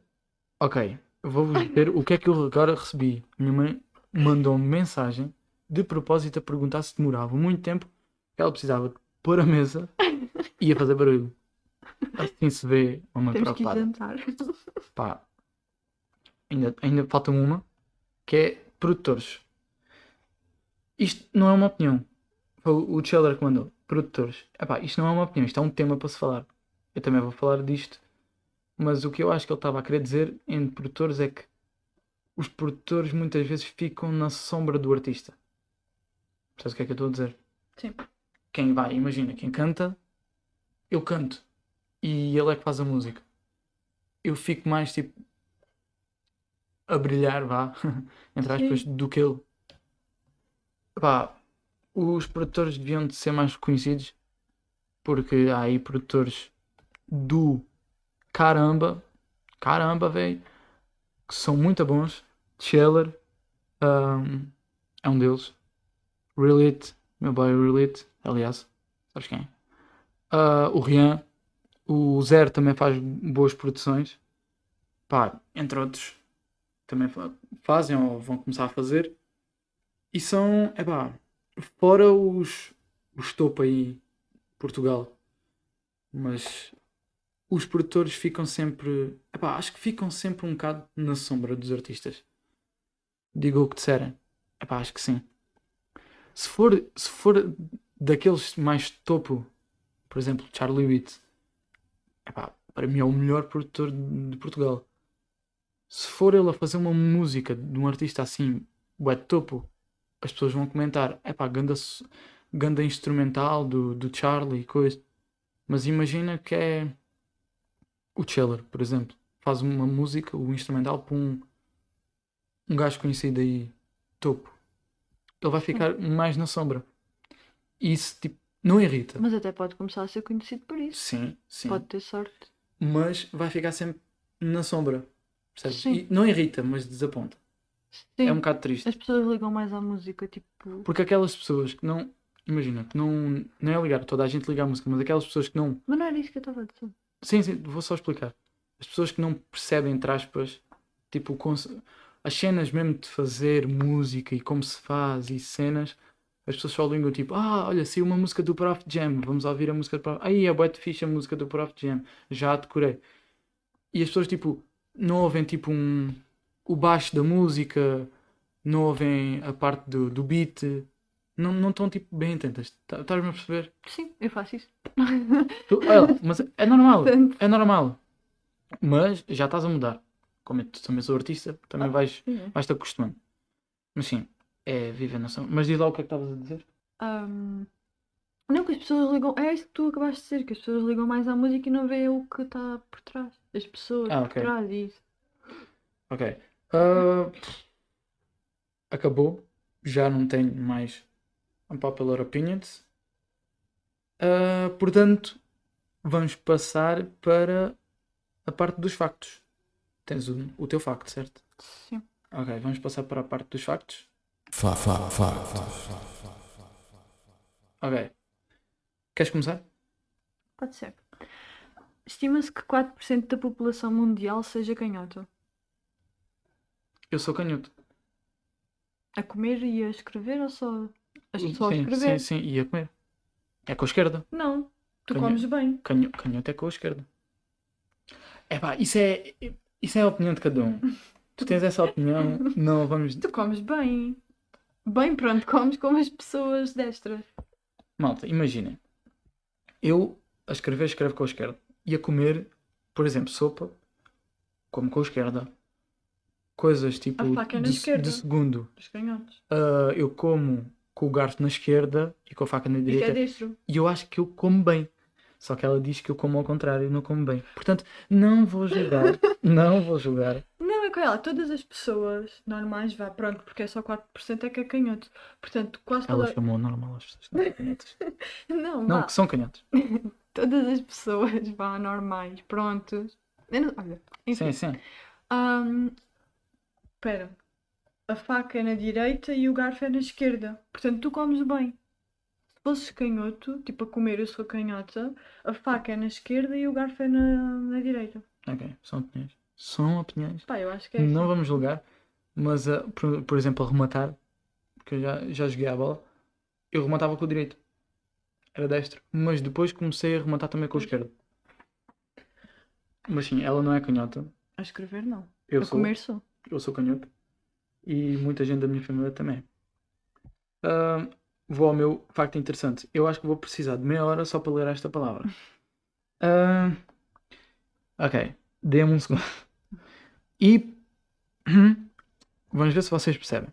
Ok. Vou-vos dizer o que é que eu agora recebi. Minha mãe mandou-me mensagem de propósito a perguntar se demorava muito tempo que ela precisava pôr a mesa e ia fazer barulho. Assim se vê uma Temos preocupada. Pá, ainda, ainda falta uma que é produtores. Isto não é uma opinião. Foi o Scheller que mandou. Produtores. Epá, isto não é uma opinião, isto é um tema para se falar. Eu também vou falar disto. Mas o que eu acho que ele estava a querer dizer em produtores é que os produtores muitas vezes ficam na sombra do artista. Sabes o que é que eu estou a dizer? Sim. Quem vai, imagina, quem canta, eu canto. E ele é que faz a música. Eu fico mais tipo a brilhar, vá, entre aspas, do que ele. Os produtores deviam de ser mais reconhecidos porque há aí produtores do caramba, caramba, velho, que são muito bons. Scheller um, é um deles. Relit, meu boy Relit, aliás, sabes quem? Ah, o Rian, o Zero também faz boas produções. Pá, entre outros, também fa- fazem ou vão começar a fazer. E são, é pá, fora os, os topo aí, Portugal. Mas os produtores ficam sempre, é pá, acho que ficam sempre um bocado na sombra dos artistas. Diga o que disserem. É pá, acho que sim. Se for, se for daqueles mais topo, por exemplo, Charlie Witt, epá, para mim é o melhor produtor de Portugal. Se for ele a fazer uma música de um artista assim, bué topo, as pessoas vão comentar, epá, ganda, s- ganda instrumental do, do Charlie e coisa. Mas imagina que é o Cheller, por exemplo, faz uma música, o instrumental para um, um gajo conhecido aí, topo. Ele vai ficar mais na sombra. E isso, tipo, não irrita. Mas até pode começar a ser conhecido por isso. Sim, sim. Pode ter sorte. Mas vai ficar sempre na sombra. Percebes? Sim. E não irrita, mas desaponta. Sim. É um bocado triste. As pessoas ligam mais à música, tipo. Porque aquelas pessoas que não. Imagina, que não. Não é ligar, toda a gente liga à música, mas aquelas pessoas que não. Mas não era isso que eu estava a dizer. Sim, sim, vou só explicar. As pessoas que não percebem, entre aspas, tipo, as cenas mesmo de fazer música e como se faz e cenas, as pessoas só ligam tipo, ah, olha, saiu uma música do Prof Jam, vamos ouvir a música do Prof. Aí é bué fixe a música do Prof Jam, já a decorei. E as pessoas tipo, não ouvem tipo um, o baixo da música, não ouvem a parte do, do beat, não não estão tipo bem atentas. Tá- Estás-me a perceber? Sim, eu faço isso. Tu- olha, mas é normal. Portanto, É normal. Mas já estás a mudar. Como eu também sou artista, também Ah. vais, é. vais te acostumando. Mas sim, é viver na sombra. Mas diz lá o que é que estavas a dizer. Ahm, Não, que as pessoas ligam. É isso que tu acabaste de dizer, que as pessoas ligam mais à música e não veem o que está por trás. As pessoas Ah, por ok. trás e isso. Ok. Ah, acabou. Já não tenho mais unpopular opinions. Ah, portanto, vamos passar para a parte dos factos. Tens o, o teu facto, certo? Sim. Ok, vamos passar para a parte dos factos. Fa, fa, factos. Ok. Queres começar? Pode ser. Estima-se que 4% da população mundial seja canhoto. Eu sou canhoto. A comer e a escrever ou só a, só a sim, escrever? sim, sim, ia comer. É com a esquerda. Não, tu Canho- comes bem. Canho, canhoto é com a esquerda. É pá, isso é, isso é a opinião de cada um. Tu tens essa opinião, não vamos. Tu comes bem. Bem, pronto, comes como as pessoas destras. Malta, imaginem. Eu a escrever escrevo com a esquerda. E a comer, por exemplo, sopa, como com a esquerda. Coisas tipo A faca é na de, esquerda. de segundo. Canhotos. ah, eu como com o garfo na esquerda e com a faca na E é direita. destro. E eu acho que eu como bem. Só que ela diz que eu como ao contrário e não como bem. Portanto, não vou julgar. não vou julgar. Não, é olha lá, todas as pessoas normais, vá, pronto, porque é só 4% é que é canhoto. Portanto, quase Ela toda... chamou normal as pessoas. não canhotas. Não, Não, vá, que são canhotos. todas as pessoas, vá, normais, prontos. Não- Olha, enfim. Sim, sim. Ahm, Espera. A faca é na direita e o garfo é na esquerda. Portanto, tu comes bem. Se fosses canhoto, tipo a comer, eu sou canhota, a faca é na esquerda e o garfo é na, na direita. Ok, são opiniões. São opiniões. Pá, eu acho que é Não assim. vamos julgar, mas ah, por, por exemplo, a rematar, porque eu já, já joguei a bola, eu rematava com o direito. Era destro. Mas depois comecei a rematar também com o esquerdo. Mas sim, ela não é canhota. A escrever, não. Eu a sou. comer, sou. Eu sou canhoto. E muita gente da minha família também. Ah, vou ao meu facto interessante. Eu acho que vou precisar de meia hora só para ler esta palavra. Ah, ok. Dê-me um segundo. E. Vamos ver se vocês percebem.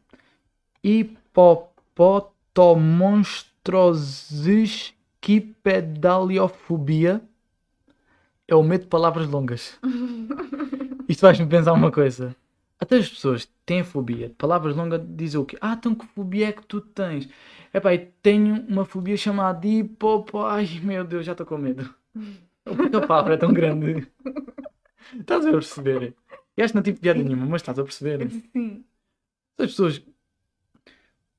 Hipopotomonstrosesquipedaliofobia é o medo de palavras longas. Isto faz-me pensar uma coisa. Até as pessoas têm fobia de palavras longas dizem o quê? Ah, então que fobia é que tu tens? Epá, eu tenho uma fobia chamada hipopo... Ai, meu Deus, já estou com medo. Porque a palavra é tão grande. Estás a perceber? Eu acho que não tive piada nenhuma, mas estás a perceber. Sim. As pessoas...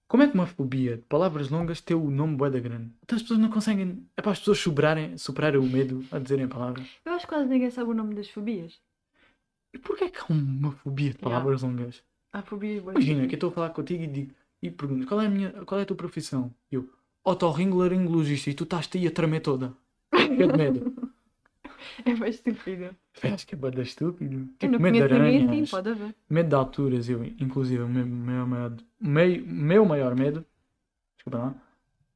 Como é que uma fobia de palavras longas tem o nome bué da grande? Então as pessoas não conseguem... É para as pessoas superarem, superarem o medo a dizerem a palavra. Eu acho que quase ninguém sabe o nome das fobias. E porquê é que há uma fobia de palavras longas? Há fobias bué Imagina que eu estou a falar contigo e digo e pergunto qual é a minha qual é a tua profissão? E Eu, otorrinolaringologista, e tu estás-te aí a tremer toda. Cheia de medo. É bem estúpido. Acho que é bada estúpido. Tipo, medo de aranhas, pode haver. medo de alturas, eu, inclusive, o meu, meu, maior- meu, meu maior medo, desculpa lá,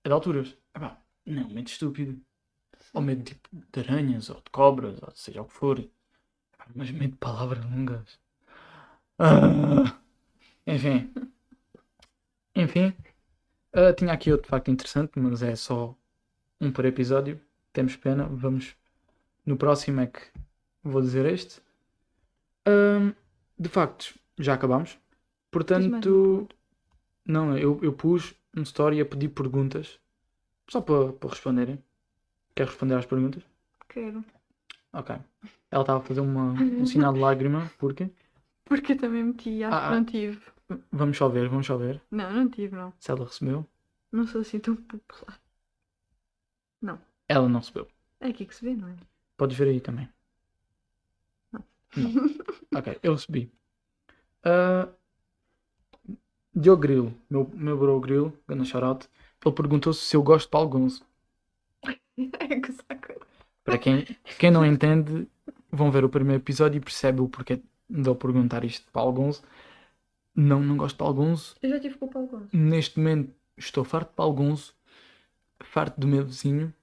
é de alturas. Epá, não, medo estúpido. Ou medo tipo, de aranhas, ou de cobras, ou seja o que for. Mas medo de palavras longas. Ah, enfim. Enfim. ah, tinha aqui outro facto interessante, mas é só um por episódio. Temos pena. Vamos. No próximo é que vou dizer este. Ahm, de facto, já uma Portanto. Não, eu, eu pus um story a pedir perguntas. Só para para responderem. Quer responder às perguntas? Quero. Ok. Ela estava a fazer uma, um sinal de lágrima, porque. Porque eu também meti, acho Ah, que ah. não tive. Vamos só ver, vamos só ver Não, não tive, não. se ela recebeu. Não sou assim tão popular. Ela não recebeu. É aqui que se vê, não é? Podes ver aí também. Não. Não. Ok, eu recebi. Ah, Diogo Grilo, meu, meu bro Grilo, grande shoutout, ele perguntou se eu gosto de Paulo Gonzo. É que. Para quem, quem não entende, vão ver o primeiro episódio e percebe o porquê de eu perguntar isto Paulo Gonzo. Não, não gosto de Gonzo. Eu já tive com Gonçalves. Neste momento estou farto de Gonzo, farto do meu vizinho,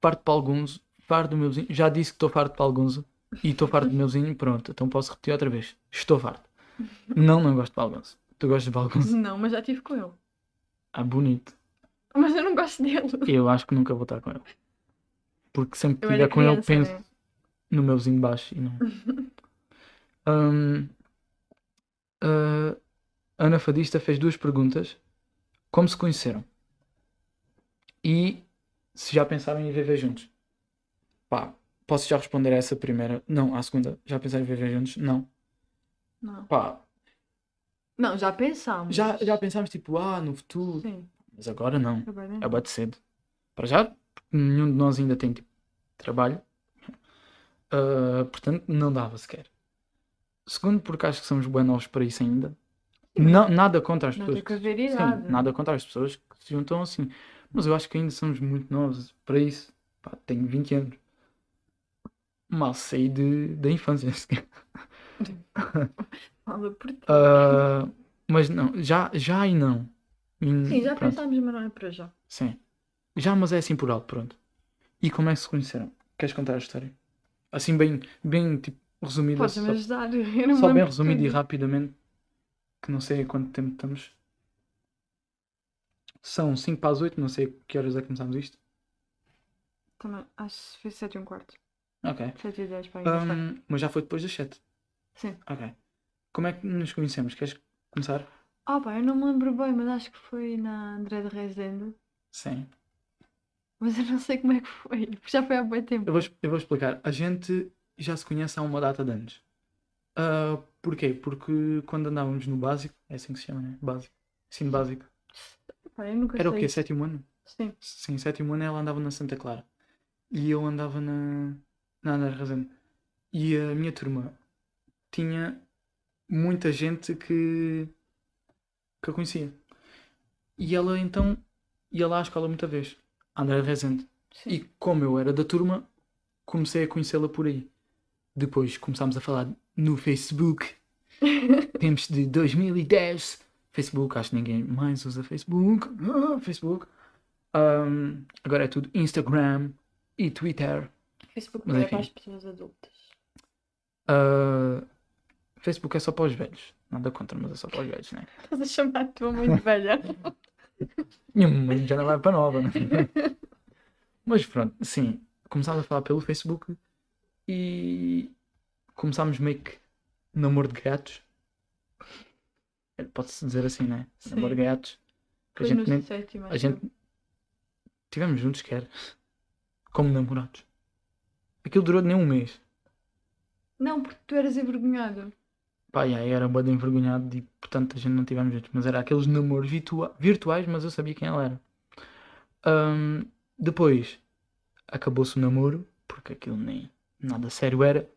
farto de Paulo Gonzo, farto do meu vizinho. Já disse que estou farto de Gonzo e estou farto do meu vizinho. Pronto, então posso repetir outra vez. Estou farto. Não, não gosto de Gonzo. Tu gostas de Gonzo? Não, mas já tive com ele. Ah, bonito. Mas eu não gosto dele. Eu acho que nunca vou estar com ele. Porque sempre que era com ele penso né? no meu vizinho baixo e não. Hum, a Ana Fadista fez duas perguntas. Como se conheceram? E se já pensaram em viver juntos? Pá, posso já responder a essa primeira? Não, à segunda. Já pensaram em viver juntos? Não. Não. Pá, Não, já pensámos. já, já pensámos tipo, ah, no futuro. Sim. Mas agora não. Agora não. É bate cedo. Para já, nenhum de nós ainda tem tipo, trabalho. Ah, portanto, não dava sequer. Segundo, porque acho que somos bem novos para isso ainda. Não, nada contra as Não pessoas. que Sim, nada contra as pessoas que se juntam assim. Mas eu acho que ainda somos muito novos para isso. Pá, tenho 20 anos. Mal saí de, da infância. Fala por ti. Ah, mas não, já, já e não. E, Sim, já pronto. pensámos, mas não é para já. Sim. Já, mas é assim por alto, pronto. E como é que se conheceram? Queres contar a história? Assim bem, bem tipo, resumida. Podes-me Só, ajudar? Eu só bem resumido e rapidamente. Que não sei a quanto tempo estamos. São 5 para as 8, não sei que horas é que começámos isto. Também, acho que foi 7 e um quarto. Ok. 7 e 10 para. Hum, mas já foi depois das 7. Sim. Ok. como é que nos conhecemos? Queres começar? Ah pá, eu não me lembro bem, mas acho que foi na André de Rezende. Sim. Mas eu não sei como é que foi, porque já foi há muito tempo. Eu vou, eu vou explicar. A gente já se conhece há uma data de anos. Ah, porquê? Porque quando andávamos no básico, é assim que se chama, né? Básico. Ensino básico. Nunca Era o sei. quê? Sétimo ano? Sim. Sim, sétimo ano ela andava na Santa Clara. E eu andava na, na André Rezende. E a minha turma tinha muita gente que, que eu conhecia. E ela então ia lá à escola muita vez. André Rezende. Sim. E como eu era da turma, comecei a conhecê-la por aí. Depois começámos a falar no Facebook. Tempos de 2010. Facebook, acho que ninguém mais usa Facebook. Ah, Facebook. Ahm, agora é tudo Instagram e Twitter. Facebook Mas é para as pessoas adultas. Ah, Facebook é só para os velhos. Nada contra, mas é só para os velhos, né? Estás a chamar a tua muito velha. Mãe já não vai para nova, né? Mas pronto, sim, começámos a falar pelo Facebook e começámos meio que namoro de gatos. Pode-se dizer assim, né? Sim. Namoro de gatos. A gente, nem, sétimo. a gente tivemos juntos, quer como namorados. Aquilo durou nem um mês. Não, porque tu eras envergonhado. Pá, já, eu era bem envergonhado e portanto a gente não tivemos juntos. Mas era aqueles namoros virtua- virtuais, mas eu sabia quem ela era. Ahm, depois acabou-se o namoro, porque aquilo nem nada sério era.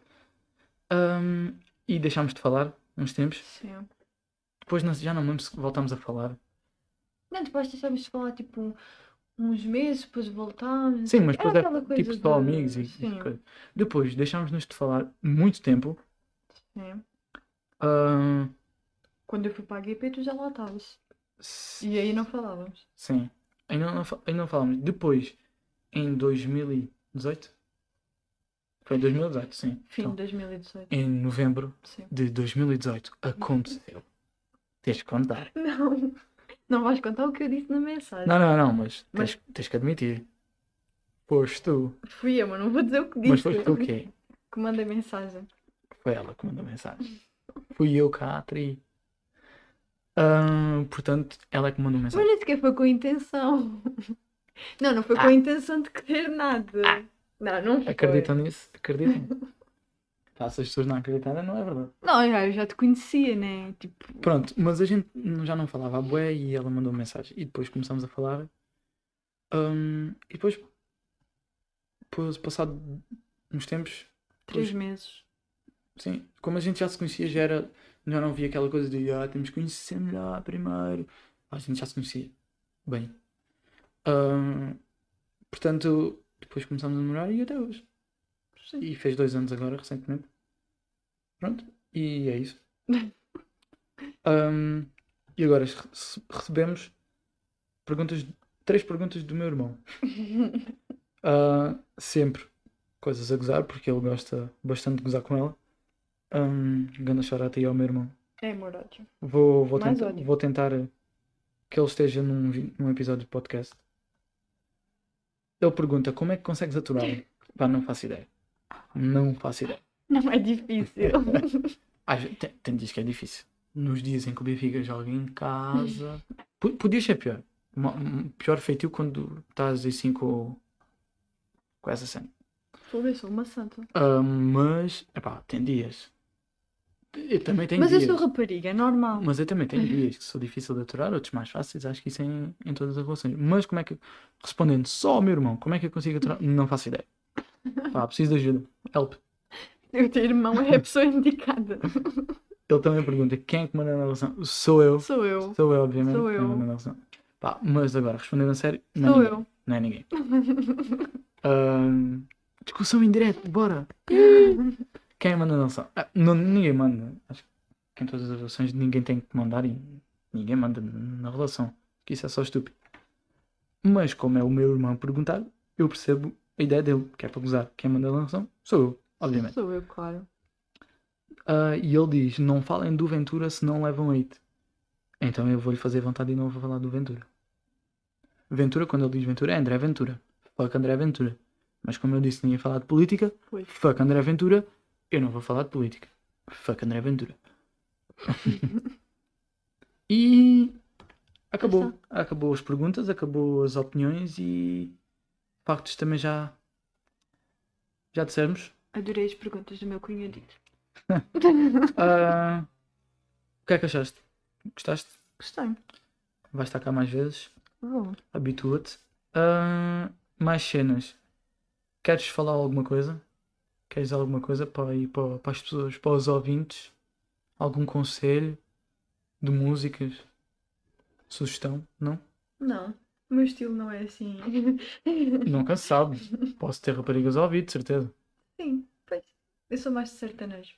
Ahm, e deixámos de falar uns tempos. Sim. Depois já não lembro se voltámos a falar. Não, depois deixámos de falar tipo uns meses, depois voltámos. Sim, mas Era depois coisa tipo só de- amigos e, e Sim, coisa. Depois deixámos-nos de falar muito tempo. sim. Quando eu fui para a GP, tu já lá estavas. s- E aí não falávamos. Sim. Ainda não, fa- ainda não falamos. Depois, em 2018. Foi em 2018, sim. Fim Então, de 2018. em novembro Sim. de 2018 aconteceu. Tens que contar. Não. Não vais contar o que eu disse na mensagem. Não, não, não, mas Mas- tens, tens que admitir. Foste tu. Fui eu, mas não vou dizer o que disse. Mas foste tu o quê? Que mandei mensagem. Foi ela que mandou mensagem. Fui eu cá a tri. Ah, portanto, ela é que mandou Mas mensagem. nem sequer foi com intenção. Não, não foi com a intenção de querer nada. Não, não foi. Acreditam nisso? Acreditam? Tá, se as pessoas não acreditarem, não é verdade. Não, já- eu já te conhecia, né? Tipo, Pronto, mas a gente já não falava a bué e ela mandou mensagem. E depois começámos a falar. Hum, e depois, depois, passado uns tempos, três Pois. meses. Sim, como a gente já se conhecia, já era, já não havia aquela coisa de ah, temos que conhecer melhor primeiro. A gente já se conhecia bem. Hum, portanto, depois começámos a namorar e até hoje. E fez dois anos agora, recentemente. Pronto, e é isso. Hum, e agora rece- recebemos perguntas, três perguntas do meu irmão. Ah, sempre coisas a gozar, porque ele gosta bastante de gozar com ela. Um, ganda chorata aí ao meu irmão. É, morados. Vou, vou, Mais ódio. vou tentar que ele esteja num, vi- num episódio de podcast. Ele pergunta como é que consegues aturar? Pá, não faço ideia. Não faço ideia. Não é difícil. Às ve- tem, tem dias que é difícil. Nos dias em que o Benfica joga em casa. Po- Podia ser pior. Uma- um pior feitio quando estás assim com, com essa cena. Ver, sou uma santa. Ah, mas, epá, tem dias. Eu também tenho Mas eu dias. sou rapariga, é normal. Mas eu também tenho dias que sou difícil de aturar, outros mais fáceis. Acho que isso é em, em todas as relações. Mas como é que. Respondendo só ao meu irmão, como é que eu consigo aturar? Não faço ideia. Pá, preciso de ajuda. Help. O teu irmão é a pessoa indicada. Ele também pergunta quem é que manda na relação. Sou eu. Sou eu. Sou eu, obviamente. Sou eu. na relação. Pá, mas agora, respondendo a sério, não Sou é ninguém. eu. Não é ninguém. Ah, discussão em direto, bora. Quem manda na relação? Ah, não, ninguém manda. Acho que em todas as relações ninguém tem que mandar e ninguém manda na relação. Que isso é só estúpido. Mas como é o meu irmão perguntar, eu percebo a ideia dele, que é para gozar. Quem manda na relação sou eu, obviamente. Sou eu, claro. Ah, e ele diz: Não falem do Ventura se não levam hate. Então eu vou-lhe fazer vontade e não vou falar do Ventura. Ventura, quando ele diz Ventura, é André Ventura. Fuck André Ventura. Mas como eu disse, ninguém falar de política. Pois. Fuck André Ventura. Eu não vou falar de política. Fuck André Ventura. E acabou. Acabou as perguntas, acabou as opiniões e factos também já já dissemos. Adorei as perguntas do meu cunhadito. Ah, o que é que achaste? Gostaste? Gostei. Vais estar cá mais vezes. Vou. Habitua-te. Ah, mais cenas. Queres falar alguma coisa? Queres alguma coisa para, ir para, para as pessoas, para os ouvintes? Algum conselho de músicas? Sugestão? Não? Não. O meu estilo não é assim. Nunca se sabe. Posso ter raparigas ao ouvido, de certeza. Sim, pois. Eu sou mais de sertanejo.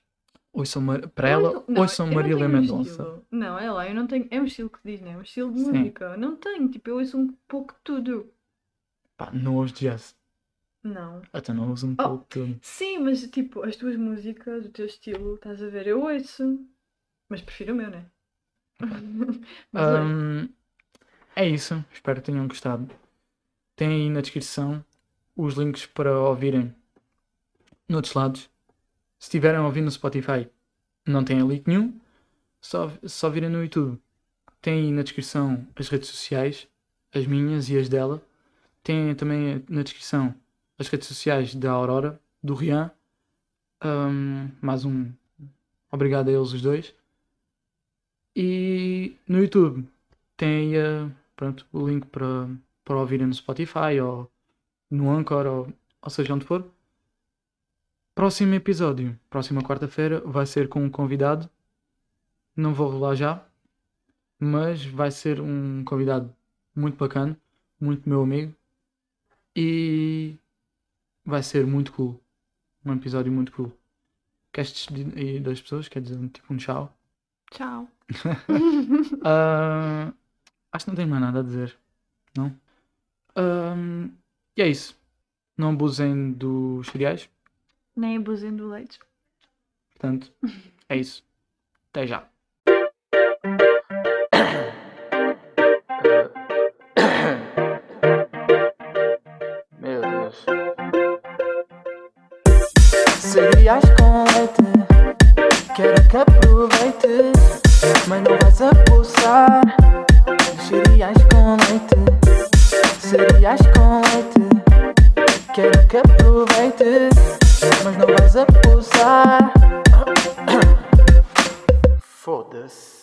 Ouçam Mar... Para ela, não- ouçam não Marília um Mendonça. Não, é lá, eu não tenho. É um estilo que diz, né? É um estilo de Sim. música. Não tenho, tipo, eu ouço um pouco de tudo. Pá, não ouço jazz. Não. Até não ouço um Oh. pouco de. Sim, mas tipo, as tuas músicas, o teu estilo, estás a ver? Eu ouço. Mas prefiro o meu, né? mas. Hum, é isso. Espero que tenham gostado. Tem aí na descrição os links para ouvirem noutros lados. Se estiverem a ouvir no Spotify, não tem link nenhum. Só, só virem no YouTube. Tem aí na descrição as redes sociais, as minhas e as dela. Tem também na descrição as redes sociais da Aurora, do Rian. Hum, mais um obrigado a eles os dois. E no YouTube tem eh, pronto, o link para, para ouvirem no Spotify ou no Anchor ou, ou seja onde for. Próximo episódio, próxima quarta-feira, vai ser com um convidado. Não vou rolar já, mas vai ser um convidado muito bacana, muito meu amigo. E vai ser muito cool. Um episódio muito cool. Queres despedir aí das pessoas? Quer dizer, tipo um tchau? Tchau. Ah, acho que não tenho mais nada a dizer. Não? Ahm, e é isso. Não abusem dos cereais. Nem abusem do leite. Portanto, é isso. Até já. Cereais com leite, quero que aproveite, mas não vais abusar. Leite, cereais com leite, quero que aproveite, mas não vais abusar. Foda-se.